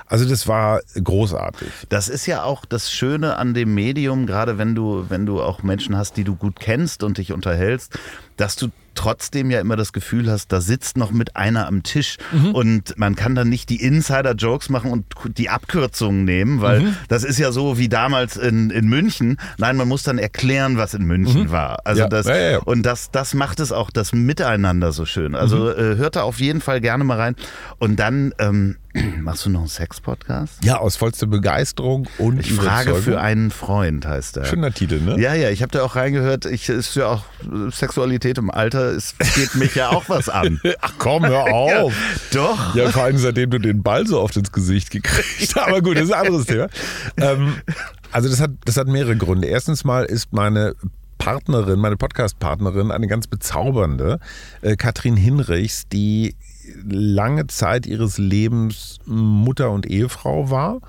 Also das war großartig. Das ist ja auch das Schöne an dem Medium, gerade wenn du, wenn du auch Menschen hast, die du gut kennst und dich unterhältst, dass du trotzdem ja immer das Gefühl hast, da sitzt noch mit einer am Tisch mhm. und man kann dann nicht die Insider-Jokes machen und die Abkürzungen nehmen, weil mhm. das ist ja so wie damals in, in München. Nein, man muss dann erklären, was in München mhm. war. Also ja. das, ja, ja, Und das, das macht es auch das Miteinander so schön. Also mhm. äh, hört da auf jeden Fall gerne mal rein. Und dann ähm, *clears throat* Machst du noch einen Sex-Podcast? Ja, aus vollster Begeisterung und Ich frage für einen Freund, heißt der. Schöner Titel, ne? Ja, ja, ich habe da auch reingehört. Ich ist ja auch Sexualität im Alter, es geht mich ja auch was an. *laughs* Ach komm, hör *laughs* auf. ja, doch. Ja, vor allem seitdem du den Ball so oft ins Gesicht gekriegt hast. Aber gut, das ist ein anderes Thema. Ähm, also das hat, das hat mehrere Gründe. Erstens mal ist meine Partnerin, meine Podcast-Partnerin, eine ganz bezaubernde, äh, Katrin Hinrichs, die lange Zeit ihres Lebens Mutter und Ehefrau war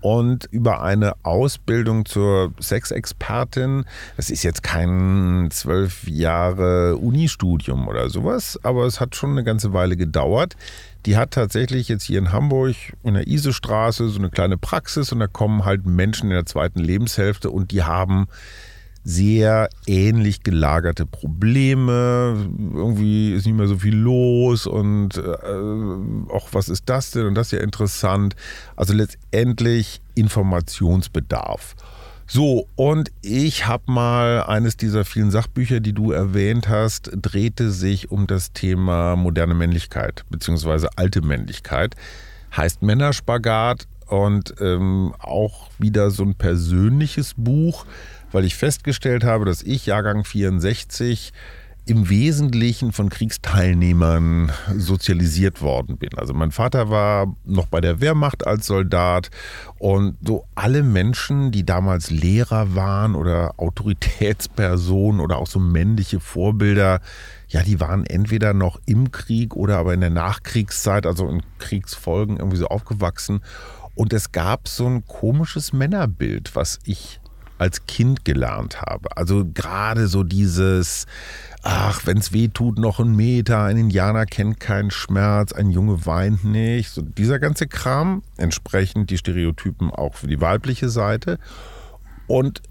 und über eine Ausbildung zur Sexexpertin, das ist jetzt kein zwölf Jahre Unistudium oder sowas, aber es hat schon eine ganze Weile gedauert. Die hat tatsächlich jetzt hier in Hamburg in der Isestraße so eine kleine Praxis und da kommen halt Menschen in der zweiten Lebenshälfte und die haben sehr ähnlich gelagerte Probleme. Irgendwie ist nicht mehr so viel los und äh, auch was ist das denn? Und das ist ja interessant. Also letztendlich Informationsbedarf. So, und ich habe mal eines dieser vielen Sachbücher, die du erwähnt hast, drehte sich um das Thema moderne Männlichkeit, beziehungsweise alte Männlichkeit. Heißt Männerspagat und ähm, auch wieder so ein persönliches Buch weil ich festgestellt habe, dass ich, Jahrgang 64, im Wesentlichen von Kriegsteilnehmern sozialisiert worden bin. Also mein Vater war noch bei der Wehrmacht als Soldat und so alle Menschen, die damals Lehrer waren oder Autoritätspersonen oder auch so männliche Vorbilder, ja, die waren entweder noch im Krieg oder aber in der Nachkriegszeit, also in Kriegsfolgen irgendwie so aufgewachsen. Und es gab so ein komisches Männerbild, was ich als Kind gelernt habe. Also gerade so dieses, ach, wenn es weh tut, noch ein Meter, ein Indianer kennt keinen Schmerz, ein Junge weint nicht. So dieser ganze Kram, entsprechend die Stereotypen auch für die weibliche Seite. Und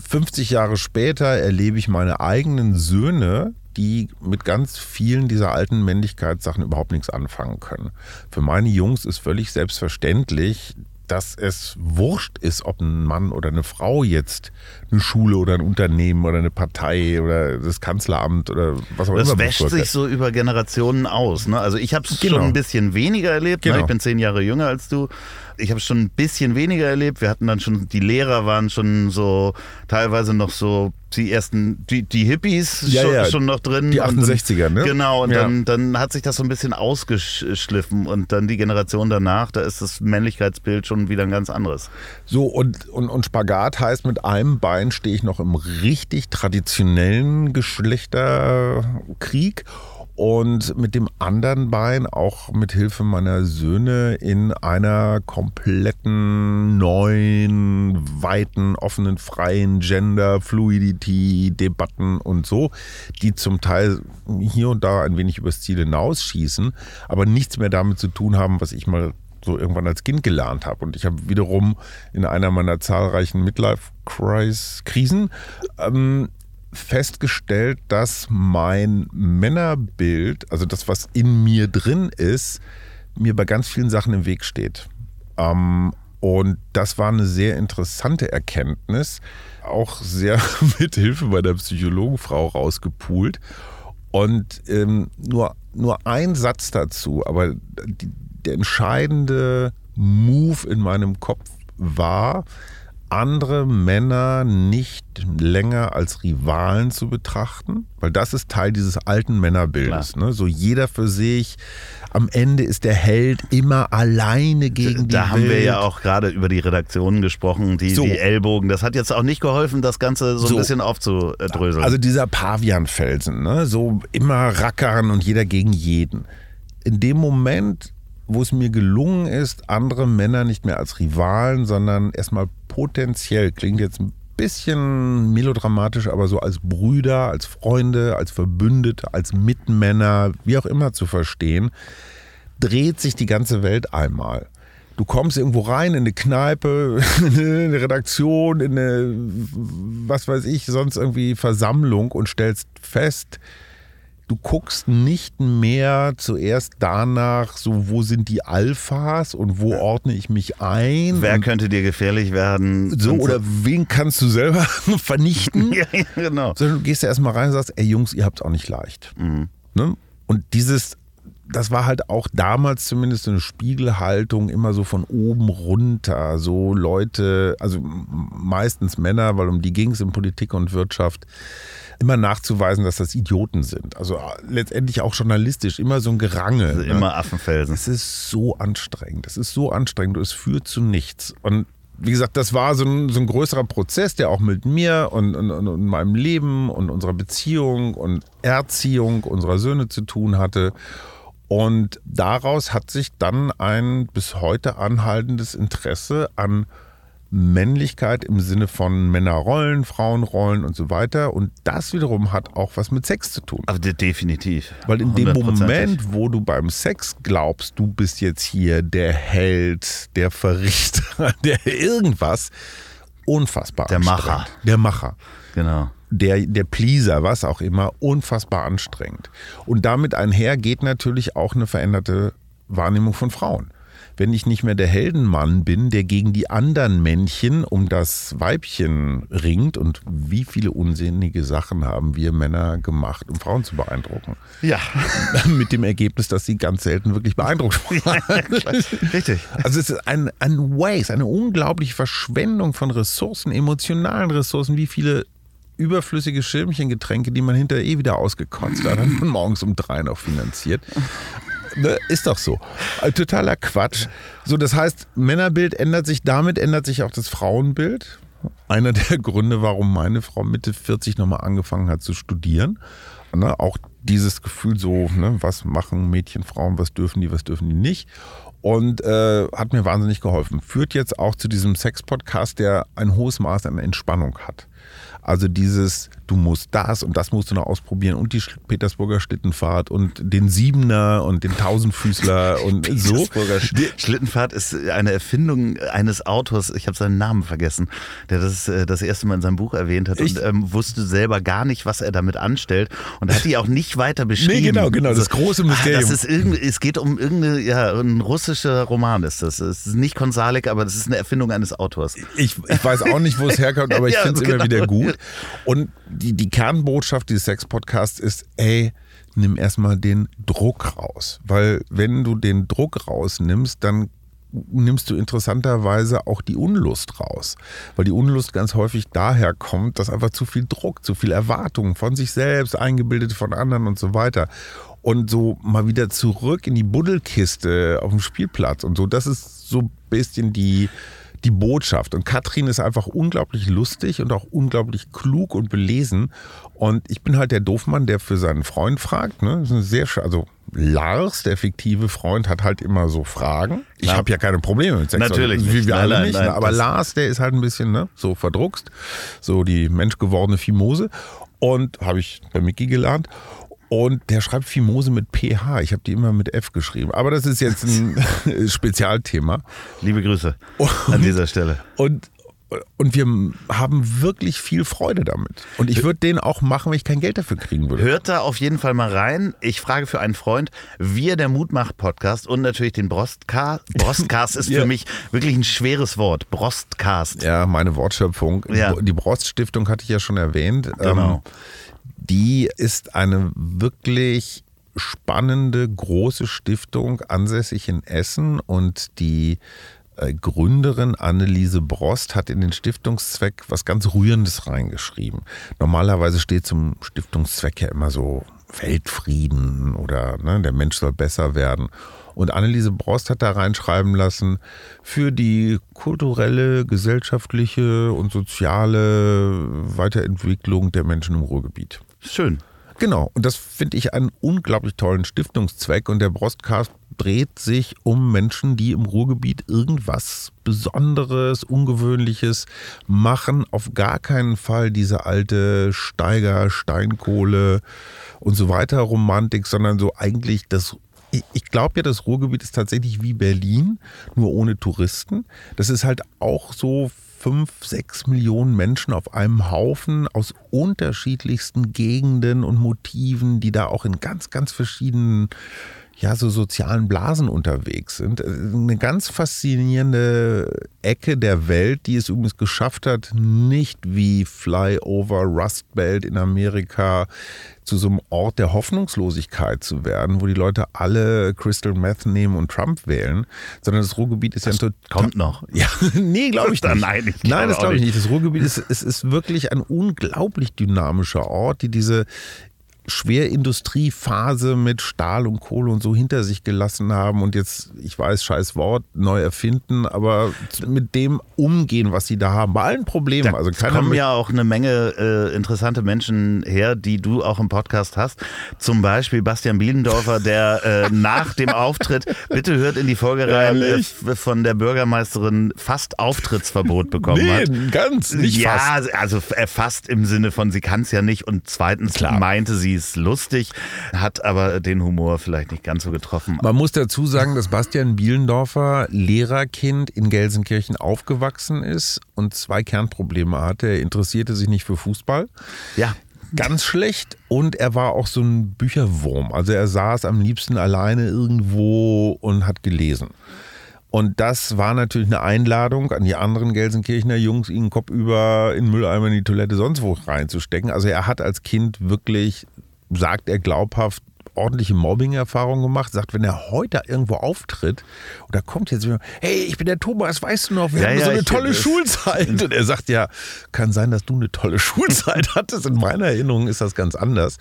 50 Jahre später erlebe ich meine eigenen Söhne, die mit ganz vielen dieser alten Männlichkeitssachen überhaupt nichts anfangen können. Für meine Jungs ist völlig selbstverständlich, dass es wurscht ist, ob ein Mann oder eine Frau jetzt eine Schule oder ein Unternehmen oder eine Partei oder das Kanzleramt oder was auch das immer. Das wäscht sich so über Generationen aus. Ne? Also ich habe es genau. schon ein bisschen weniger erlebt. Ne? Genau. Ne? Ich bin zehn Jahre jünger als du ich habe schon ein bisschen weniger erlebt. Wir hatten dann schon, die Lehrer waren schon so teilweise noch so die ersten, die, die Hippies ja, schon, ja. schon, noch drin. Die 68er, dann, ne? Genau, und ja. dann, dann hat sich das so ein bisschen ausgeschliffen und dann die Generation danach, da ist das Männlichkeitsbild schon wieder ein ganz anderes. So, und, und, und Spagat heißt, mit einem Bein stehe ich noch im richtig traditionellen Geschlechterkrieg und mit dem anderen Bein auch mit Hilfe meiner Söhne in einer kompletten neuen, weiten, offenen, freien Gender Fluidity Debatten und so, die zum Teil hier und da ein wenig übers Ziel hinausschießen, aber nichts mehr damit zu tun haben, was ich mal so irgendwann als Kind gelernt habe. Und ich habe wiederum in einer meiner zahlreichen Midlife-Krisen ähm, festgestellt, dass mein Männerbild, also das, was in mir drin ist, mir bei ganz vielen Sachen im Weg steht. Ähm, und das war eine sehr interessante Erkenntnis, auch sehr *laughs* mit Hilfe bei der Psychologenfrau rausgepult. Und ähm, nur, nur ein Satz dazu, aber die, der entscheidende Move in meinem Kopf war, andere Männer nicht länger als Rivalen zu betrachten, weil das ist Teil dieses alten Männerbildes. Ne? So jeder für sich. Am Ende ist der Held immer alleine gegen die Da haben Welt. wir ja auch gerade über die Redaktionen gesprochen, die, So. die Ellbogen. Das hat jetzt auch nicht geholfen, das Ganze so, So. ein bisschen aufzudröseln. Also dieser Pavianfelsen, ne? so immer rackern und jeder gegen jeden. In dem Moment, wo es mir gelungen ist, andere Männer nicht mehr als Rivalen, sondern erstmal potenziell, klingt jetzt ein bisschen melodramatisch, aber so als Brüder, als Freunde, als Verbündete, als Mitmänner, wie auch immer zu verstehen, dreht sich die ganze Welt einmal. Du kommst irgendwo rein in eine Kneipe, *laughs* in eine Redaktion, in eine, was weiß ich, sonst irgendwie Versammlung und stellst fest, du guckst nicht mehr zuerst danach, so wo sind die Alphas und wo ordne ich mich ein. Wer könnte dir gefährlich werden? so oder wen kannst du selber *laughs* vernichten? ja, *laughs* ja, genau. Sondern du gehst ja erstmal rein und sagst, ey Jungs, ihr habt es auch nicht leicht. Mhm. Ne? Und dieses, das war halt auch damals zumindest eine Spiegelhaltung immer so von oben runter. So Leute, also meistens Männer, weil um die ging es in Politik und Wirtschaft, immer nachzuweisen, dass das Idioten sind. Also äh, letztendlich auch journalistisch, immer so ein Gerangel. Also ne? immer Affenfelsen. Es ist so anstrengend. Es ist so anstrengend. und Es führt zu nichts. Und wie gesagt, das war so ein, so ein größerer Prozess, der auch mit mir und, und, und meinem Leben und unserer Beziehung und Erziehung unserer Söhne zu tun hatte. Und daraus hat sich dann ein bis heute anhaltendes Interesse an Männlichkeit im Sinne von Männerrollen, Frauenrollen und so weiter. Und das wiederum hat auch was mit Sex zu tun. Aber de- definitiv. Weil in dem 100%ig. Moment, wo du beim Sex glaubst, du bist jetzt hier der Held, der Verrichter, *laughs* der irgendwas, unfassbar Der. Macher. Der Macher. Genau. Der, der Pleaser, was auch immer, unfassbar anstrengend. Und damit einher geht natürlich auch eine veränderte Wahrnehmung von Frauen. Wenn ich nicht mehr der Heldenmann bin, der gegen die anderen Männchen um das Weibchen ringt und wie viele unsinnige Sachen haben wir Männer gemacht, um Frauen zu beeindrucken. Ja, *laughs* Mit dem Ergebnis, dass sie ganz selten wirklich beeindruckt *laughs* waren. richtig. Also es ist ein, ein Waste, eine unglaubliche Verschwendung von Ressourcen, emotionalen Ressourcen, wie viele überflüssige Schirmchengetränke, die man hinterher eh wieder ausgekotzt hat und morgens um drei noch finanziert. Ne, ist doch so. Äh, Totaler Quatsch. So, das heißt, Männerbild ändert sich, damit ändert sich auch das Frauenbild. Einer der Gründe, warum meine Frau Mitte 40 nochmal angefangen hat zu studieren. Ne, auch dieses Gefühl so, ne, was machen Mädchen, Frauen, was dürfen die, was dürfen die nicht. Und äh, hat mir wahnsinnig geholfen. Führt jetzt auch zu diesem Sex-Podcast, der ein hohes Maß an Entspannung hat. Also dieses, du musst das und das musst du noch ausprobieren und die Petersburger Schlittenfahrt und den Siebener und den Tausendfüßler *laughs* und so. Petersburger Sch- Schlittenfahrt ist eine Erfindung eines Autors, ich habe seinen Namen vergessen, der das äh, das erste Mal in seinem Buch erwähnt hat Ich- und ähm, wusste selber gar nicht, was er damit anstellt und hat die auch nicht weiter beschrieben. Nee, genau, genau, das große Mysterium. Ah, das ist es geht um irgendeine, ja, ein russischer Roman ist das. Es ist nicht Konsalik, aber das ist eine Erfindung eines Autors. Ich, ich weiß auch nicht, wo es herkommt, aber ich *laughs* Ja, finde es immer genau. wieder gut. Und die, die Kernbotschaft dieses Sex-Podcasts ist, ey, nimm erstmal den Druck raus. Weil wenn du den Druck rausnimmst, dann nimmst du interessanterweise auch die Unlust raus. Weil die Unlust ganz häufig daher kommt, dass einfach zu viel Druck, zu viel Erwartung von sich selbst, eingebildet von anderen und so weiter. Und so mal wieder zurück in die Buddelkiste auf dem Spielplatz und so, das ist so ein bisschen die, die Botschaft. Und Katrin ist einfach unglaublich lustig und auch unglaublich klug und belesen. Und ich bin halt der Doofmann, der für seinen Freund fragt. Ne? Das ist eine sehr, also Lars, der fiktive Freund, hat halt immer so Fragen. Ich habe ja keine Probleme mit Sex. Natürlich wie wir Nein, alle nein, nicht. nein, ne? aber das- Lars, der ist halt ein bisschen ne, so verdruckst, so die menschgewordene Fimose. Und habe ich bei Mickey gelernt. Und der schreibt Fimose mit PH. Ich habe die immer mit F geschrieben. Aber das ist jetzt ein *laughs* Spezialthema. Liebe Grüße an dieser Stelle. Und, und wir haben wirklich viel Freude damit. Und ich würde den auch machen, wenn ich kein Geld dafür kriegen würde. Hört da auf jeden Fall mal rein. Ich frage für einen Freund. Wir, der Mutmach-Podcast und natürlich den Brostcast. Brostcast ist *laughs* Ja. für mich wirklich ein schweres Wort. Brostcast. Ja, meine Wortschöpfung. Ja. Die Broststiftung hatte ich ja schon erwähnt. Genau. Ähm, die ist eine wirklich spannende, große Stiftung, ansässig in Essen. Und die äh, Gründerin Anneliese Brost hat in den Stiftungszweck was ganz Rührendes reingeschrieben. Normalerweise steht zum Stiftungszweck ja immer so Weltfrieden oder ne, der Mensch soll besser werden. Und Anneliese Brost hat da reinschreiben lassen, für die kulturelle, gesellschaftliche und soziale Weiterentwicklung der Menschen im Ruhrgebiet. Schön. Genau, und das finde ich einen unglaublich tollen Stiftungszweck. Und der Brostcast dreht sich um Menschen, die im Ruhrgebiet irgendwas Besonderes, Ungewöhnliches machen. Auf gar keinen Fall diese alte Steiger, Steinkohle und so weiter Romantik, sondern so eigentlich das. Ich- Ich glaube ja, das Ruhrgebiet ist tatsächlich wie Berlin, nur ohne Touristen. Das ist halt auch so fünf, sechs Millionen Menschen auf einem Haufen aus unterschiedlichsten Gegenden und Motiven, die da auch in ganz, ganz verschiedenen, ja, so sozialen Blasen unterwegs sind. Eine ganz faszinierende Ecke der Welt, die es übrigens geschafft hat, nicht wie Flyover Rust Belt in Amerika zu so einem Ort der Hoffnungslosigkeit zu werden, wo die Leute alle Crystal Meth nehmen und Trump wählen, sondern das Ruhrgebiet ist ja ein total Kommt noch. *laughs* ja, nee, glaube ich *laughs* nicht. Nein, ich Nein, das glaube ich nicht. Das Ruhrgebiet ist, es ist wirklich ein unglaublich dynamischer Ort, die diese Schwerindustriephase mit Stahl und Kohle und so hinter sich gelassen haben und jetzt, ich weiß, scheiß Wort, neu erfinden, aber mit dem umgehen, was sie da haben, bei allen Problemen. Da also kommen ja auch eine Menge äh, interessante Menschen her, die du auch im Podcast hast. Zum Beispiel Bastian Bielendorfer, der äh, *laughs* nach dem Auftritt, bitte hört in die Folge rein, äh, von der Bürgermeisterin fast Auftrittsverbot bekommen nee, hat. ganz, nicht ja, fast. also äh, fast im Sinne von, sie kann es ja nicht und zweitens Klar. meinte sie es lustig, hat aber den Humor vielleicht nicht ganz so getroffen. Man muss dazu sagen, dass Bastian Bielendorfer Lehrerkind in Gelsenkirchen aufgewachsen ist und zwei Kernprobleme hatte. Er interessierte sich nicht für Fußball. Ja, Ganz schlecht und er war auch so ein Bücherwurm. Also er saß am liebsten alleine irgendwo und hat gelesen. Und das war natürlich eine Einladung an die anderen Gelsenkirchener Jungs, ihn kopfüber in Mülleimer in die Toilette sonst wo reinzustecken. Also er hat als Kind wirklich, sagt er glaubhaft, ordentliche Mobbing-Erfahrungen gemacht. Sagt, wenn er heute irgendwo auftritt und da kommt jetzt jemand, hey, ich bin der Thomas, weißt du noch, wir Ja, hatten ja, so eine tolle Schulzeit. Und er sagt, ja, kann sein, dass du eine tolle *laughs* Schulzeit hattest. In meiner Erinnerung ist das ganz anders.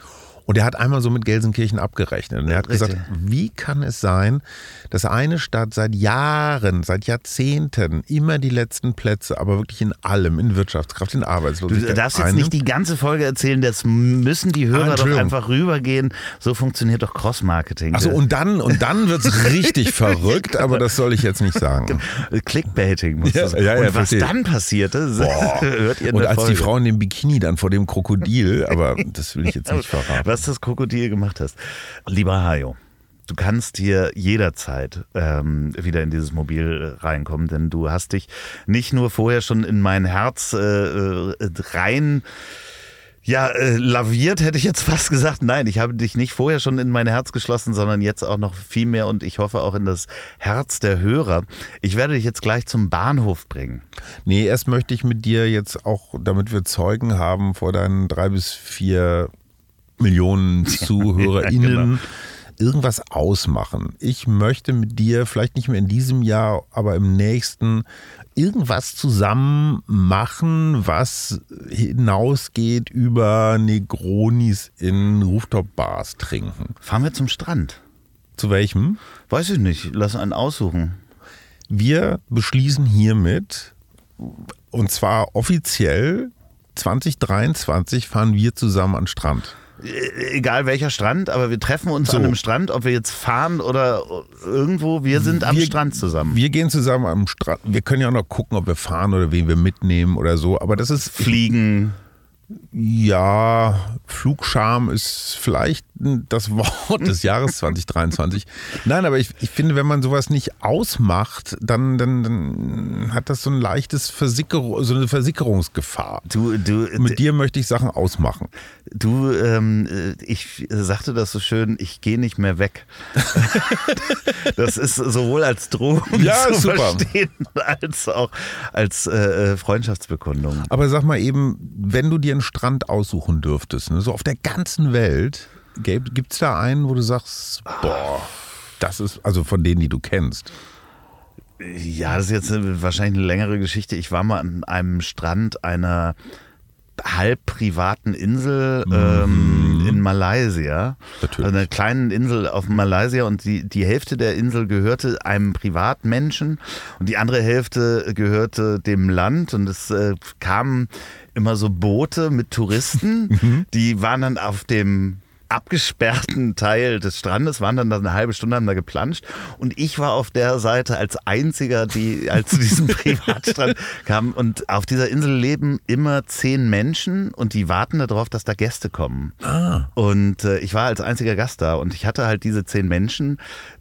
Und er hat einmal so mit Gelsenkirchen abgerechnet. Und er hat Richtig. gesagt, wie kann es sein, dass eine Stadt seit Jahren, seit Jahrzehnten immer die letzten Plätze, aber wirklich in allem, in Wirtschaftskraft, in Du Arbeitslosigkeit. darfst jetzt nicht die ganze Folge erzählen, das müssen die Ah, Hörer doch Entschuldigung. einfach rübergehen. So funktioniert doch Cross-Marketing. Achso, und dann, und dann wird es *laughs* richtig verrückt, aber das soll ich jetzt nicht sagen. Äh, Clickbaiting muss Ja, das. ja, ja, und was verstehe. dann passierte, *laughs* hört ihr in Und als Folge. die Frau in dem Bikini dann vor dem Krokodil, aber das will ich jetzt nicht *laughs* verraten. was das Krokodil gemacht hast. Lieber Hajo, du kannst hier jederzeit ähm, wieder in dieses Mobil reinkommen, denn du hast dich nicht nur vorher schon in mein Herz äh, äh, rein ja, äh, laviert hätte ich jetzt fast gesagt. Nein, ich habe dich nicht vorher schon in mein Herz geschlossen, sondern jetzt auch noch viel mehr und ich hoffe auch in das Herz der Hörer. Ich werde dich jetzt gleich zum Bahnhof bringen. Nee, erst möchte ich mit dir jetzt auch, damit wir Zeugen haben vor deinen drei bis vier Millionen *laughs* ZuhörerInnen, genau. irgendwas ausmachen. Ich möchte mit dir, vielleicht nicht mehr in diesem Jahr, aber im nächsten, irgendwas zusammen machen, was hinausgeht über Negronis in Rooftop-Bars trinken. Fahren wir zum Strand. Zu welchem? Weiß ich nicht. Lass einen aussuchen. Wir beschließen hiermit, und zwar offiziell, 2023 fahren wir zusammen an den Strand. Äh, Egal welcher Strand, aber wir treffen uns So. an einem Strand, ob wir jetzt fahren oder irgendwo. Wir sind am Wir- Strand zusammen. Wir gehen zusammen am Strand. Wir können ja auch noch gucken, ob wir fahren oder wen wir mitnehmen oder so. Aber das ist, Fliegen. ja, Flugscham ist vielleicht das Wort des Jahres 2023. Nein, aber ich, ich finde, wenn man sowas nicht ausmacht, dann, dann, dann hat das so ein leichtes Versickerung, so eine Versickerungsgefahr. Du, du, Mit dir möchte ich Sachen ausmachen. du ähm, äh, ich sagte das so schön, ich gehe nicht mehr weg. *laughs* das ist sowohl als Drohung Ja, zu super. verstehen, als auch als äh, äh, Freundschaftsbekundung. Aber sag mal eben, wenn du dir einen Strand aussuchen dürftest, ne, so auf der ganzen Welt, gibt es da einen, wo du sagst, boah, das ist, also von denen, die du kennst. Ja, das ist jetzt wahrscheinlich eine längere Geschichte. Ich war mal an einem Strand einer halb privaten Insel ähm, in Malaysia. Natürlich. Also einer kleinen Insel auf Malaysia und die, die Hälfte der Insel gehörte einem Privatmenschen und die andere Hälfte gehörte dem Land und es äh, kamen immer so Boote mit Touristen, *laughs* die waren dann auf dem abgesperrten Teil des Strandes, waren dann da eine halbe Stunde, haben da geplanscht. Und ich war auf der Seite als einziger, die als zu diesem *laughs* Privatstrand kam. Und auf dieser Insel leben immer zehn Menschen und die warten darauf, dass da Gäste kommen. Und äh, ich war als einziger Gast da und ich hatte halt diese zehn Menschen,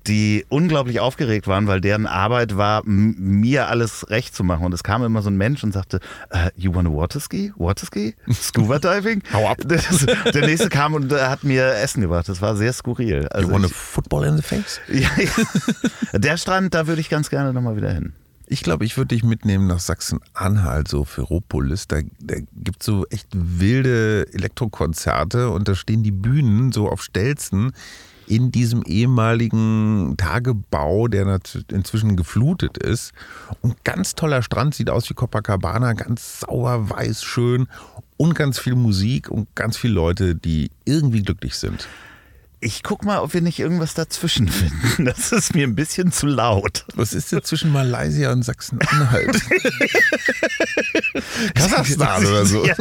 die unglaublich aufgeregt waren, weil deren Arbeit war, mir alles recht zu machen. Und es kam immer so ein Mensch und sagte, äh, you want a waterski? Waterski? Scuba diving? Hau ab. *laughs* Das, der nächste kam und äh, hat mir Essen gebracht. Das war sehr skurril. Also you want a ich, football in the face? *laughs* ja, ja. Der Strand, da würde ich ganz gerne nochmal wieder hin. Ich glaube, ich würde dich mitnehmen nach Sachsen-Anhalt, so Ferropolis. Da, da gibt es so echt wilde Elektrokonzerte und da stehen die Bühnen so auf Stelzen in diesem ehemaligen Tagebau, der inzwischen geflutet ist. Und ganz toller Strand, sieht aus wie Copacabana, ganz sauber, weiß, schön. und ganz viel Musik und ganz viele Leute, die irgendwie glücklich sind. Ich guck mal, ob wir nicht irgendwas dazwischen *laughs* finden. Das ist mir ein bisschen zu laut. Was ist denn zwischen Malaysia und Sachsen-Anhalt? *laughs* Kasachstan oder so. Ja,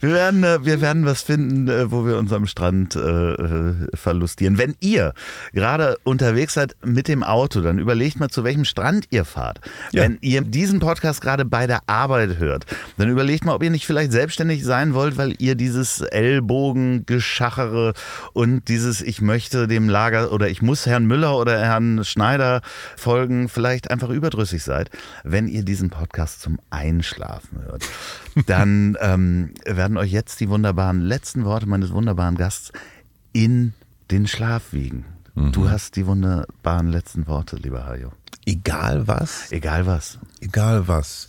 wir, werden, äh, wir werden was finden, äh, wo wir uns am Strand äh, äh, verlustieren. Wenn ihr gerade unterwegs seid mit dem Auto, dann überlegt mal, zu welchem Strand ihr fahrt. Ja. Wenn ihr diesen Podcast gerade bei der Arbeit hört, dann überlegt mal, ob ihr nicht vielleicht selbstständig sein wollt, weil ihr dieses Ellbogengeschachere und dieses Ich möchte dem Lager oder ich muss Herrn Müller oder Herrn Schneider folgen, vielleicht einfach überdrüssig seid. Wenn ihr diesen Podcast zum Einschlafen hört, *laughs* dann ähm, werden euch jetzt die wunderbaren letzten Worte meines wunderbaren Gasts in den Schlaf wiegen. Du hast die wunderbaren letzten Worte, lieber Hajo. Egal was, Egal was. egal was.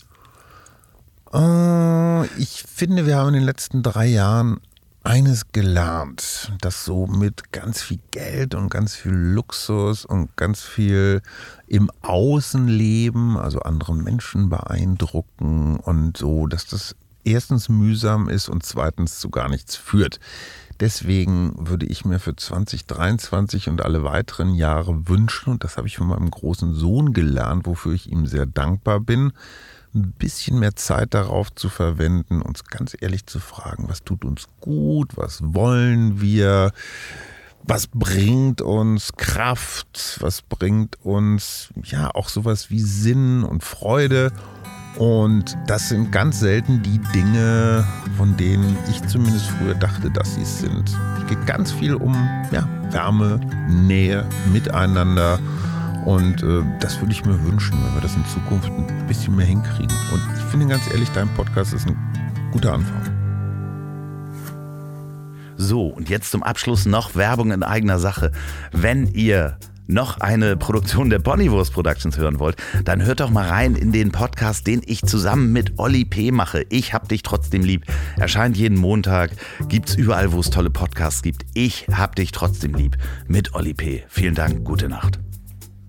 Äh, ich finde, wir haben in den letzten drei Jahren eines gelernt, dass so mit ganz viel Geld und ganz viel Luxus und ganz viel im Außenleben, also andere Menschen beeindrucken und so, dass das erstens mühsam ist und zweitens zu gar nichts führt. Deswegen würde ich mir für 2023 und alle weiteren Jahre wünschen, und das habe ich von meinem großen Sohn gelernt, wofür ich ihm sehr dankbar bin, ein bisschen mehr Zeit darauf zu verwenden, uns ganz ehrlich zu fragen, was tut uns gut, was wollen wir, was bringt uns Kraft, was bringt uns ja auch sowas wie Sinn und Freude. Und das sind ganz selten die Dinge, von denen ich zumindest früher dachte, dass sie es sind. Es geht ganz viel um ja, Wärme, Nähe, Miteinander. Und äh, das würde ich mir wünschen, wenn wir das in Zukunft ein bisschen mehr hinkriegen. Und ich finde ganz ehrlich, dein Podcast ist ein guter Anfang. So, und jetzt zum Abschluss noch Werbung in eigener Sache. Wenn ihr noch eine Produktion der Ponywurst Productions hören wollt, dann hört doch mal rein in den Podcast, den ich zusammen mit Olli P. mache. Ich hab dich trotzdem lieb. Erscheint jeden Montag, gibt's überall, wo es tolle Podcasts gibt. Ich hab dich trotzdem lieb mit Olli P. Vielen Dank, gute Nacht.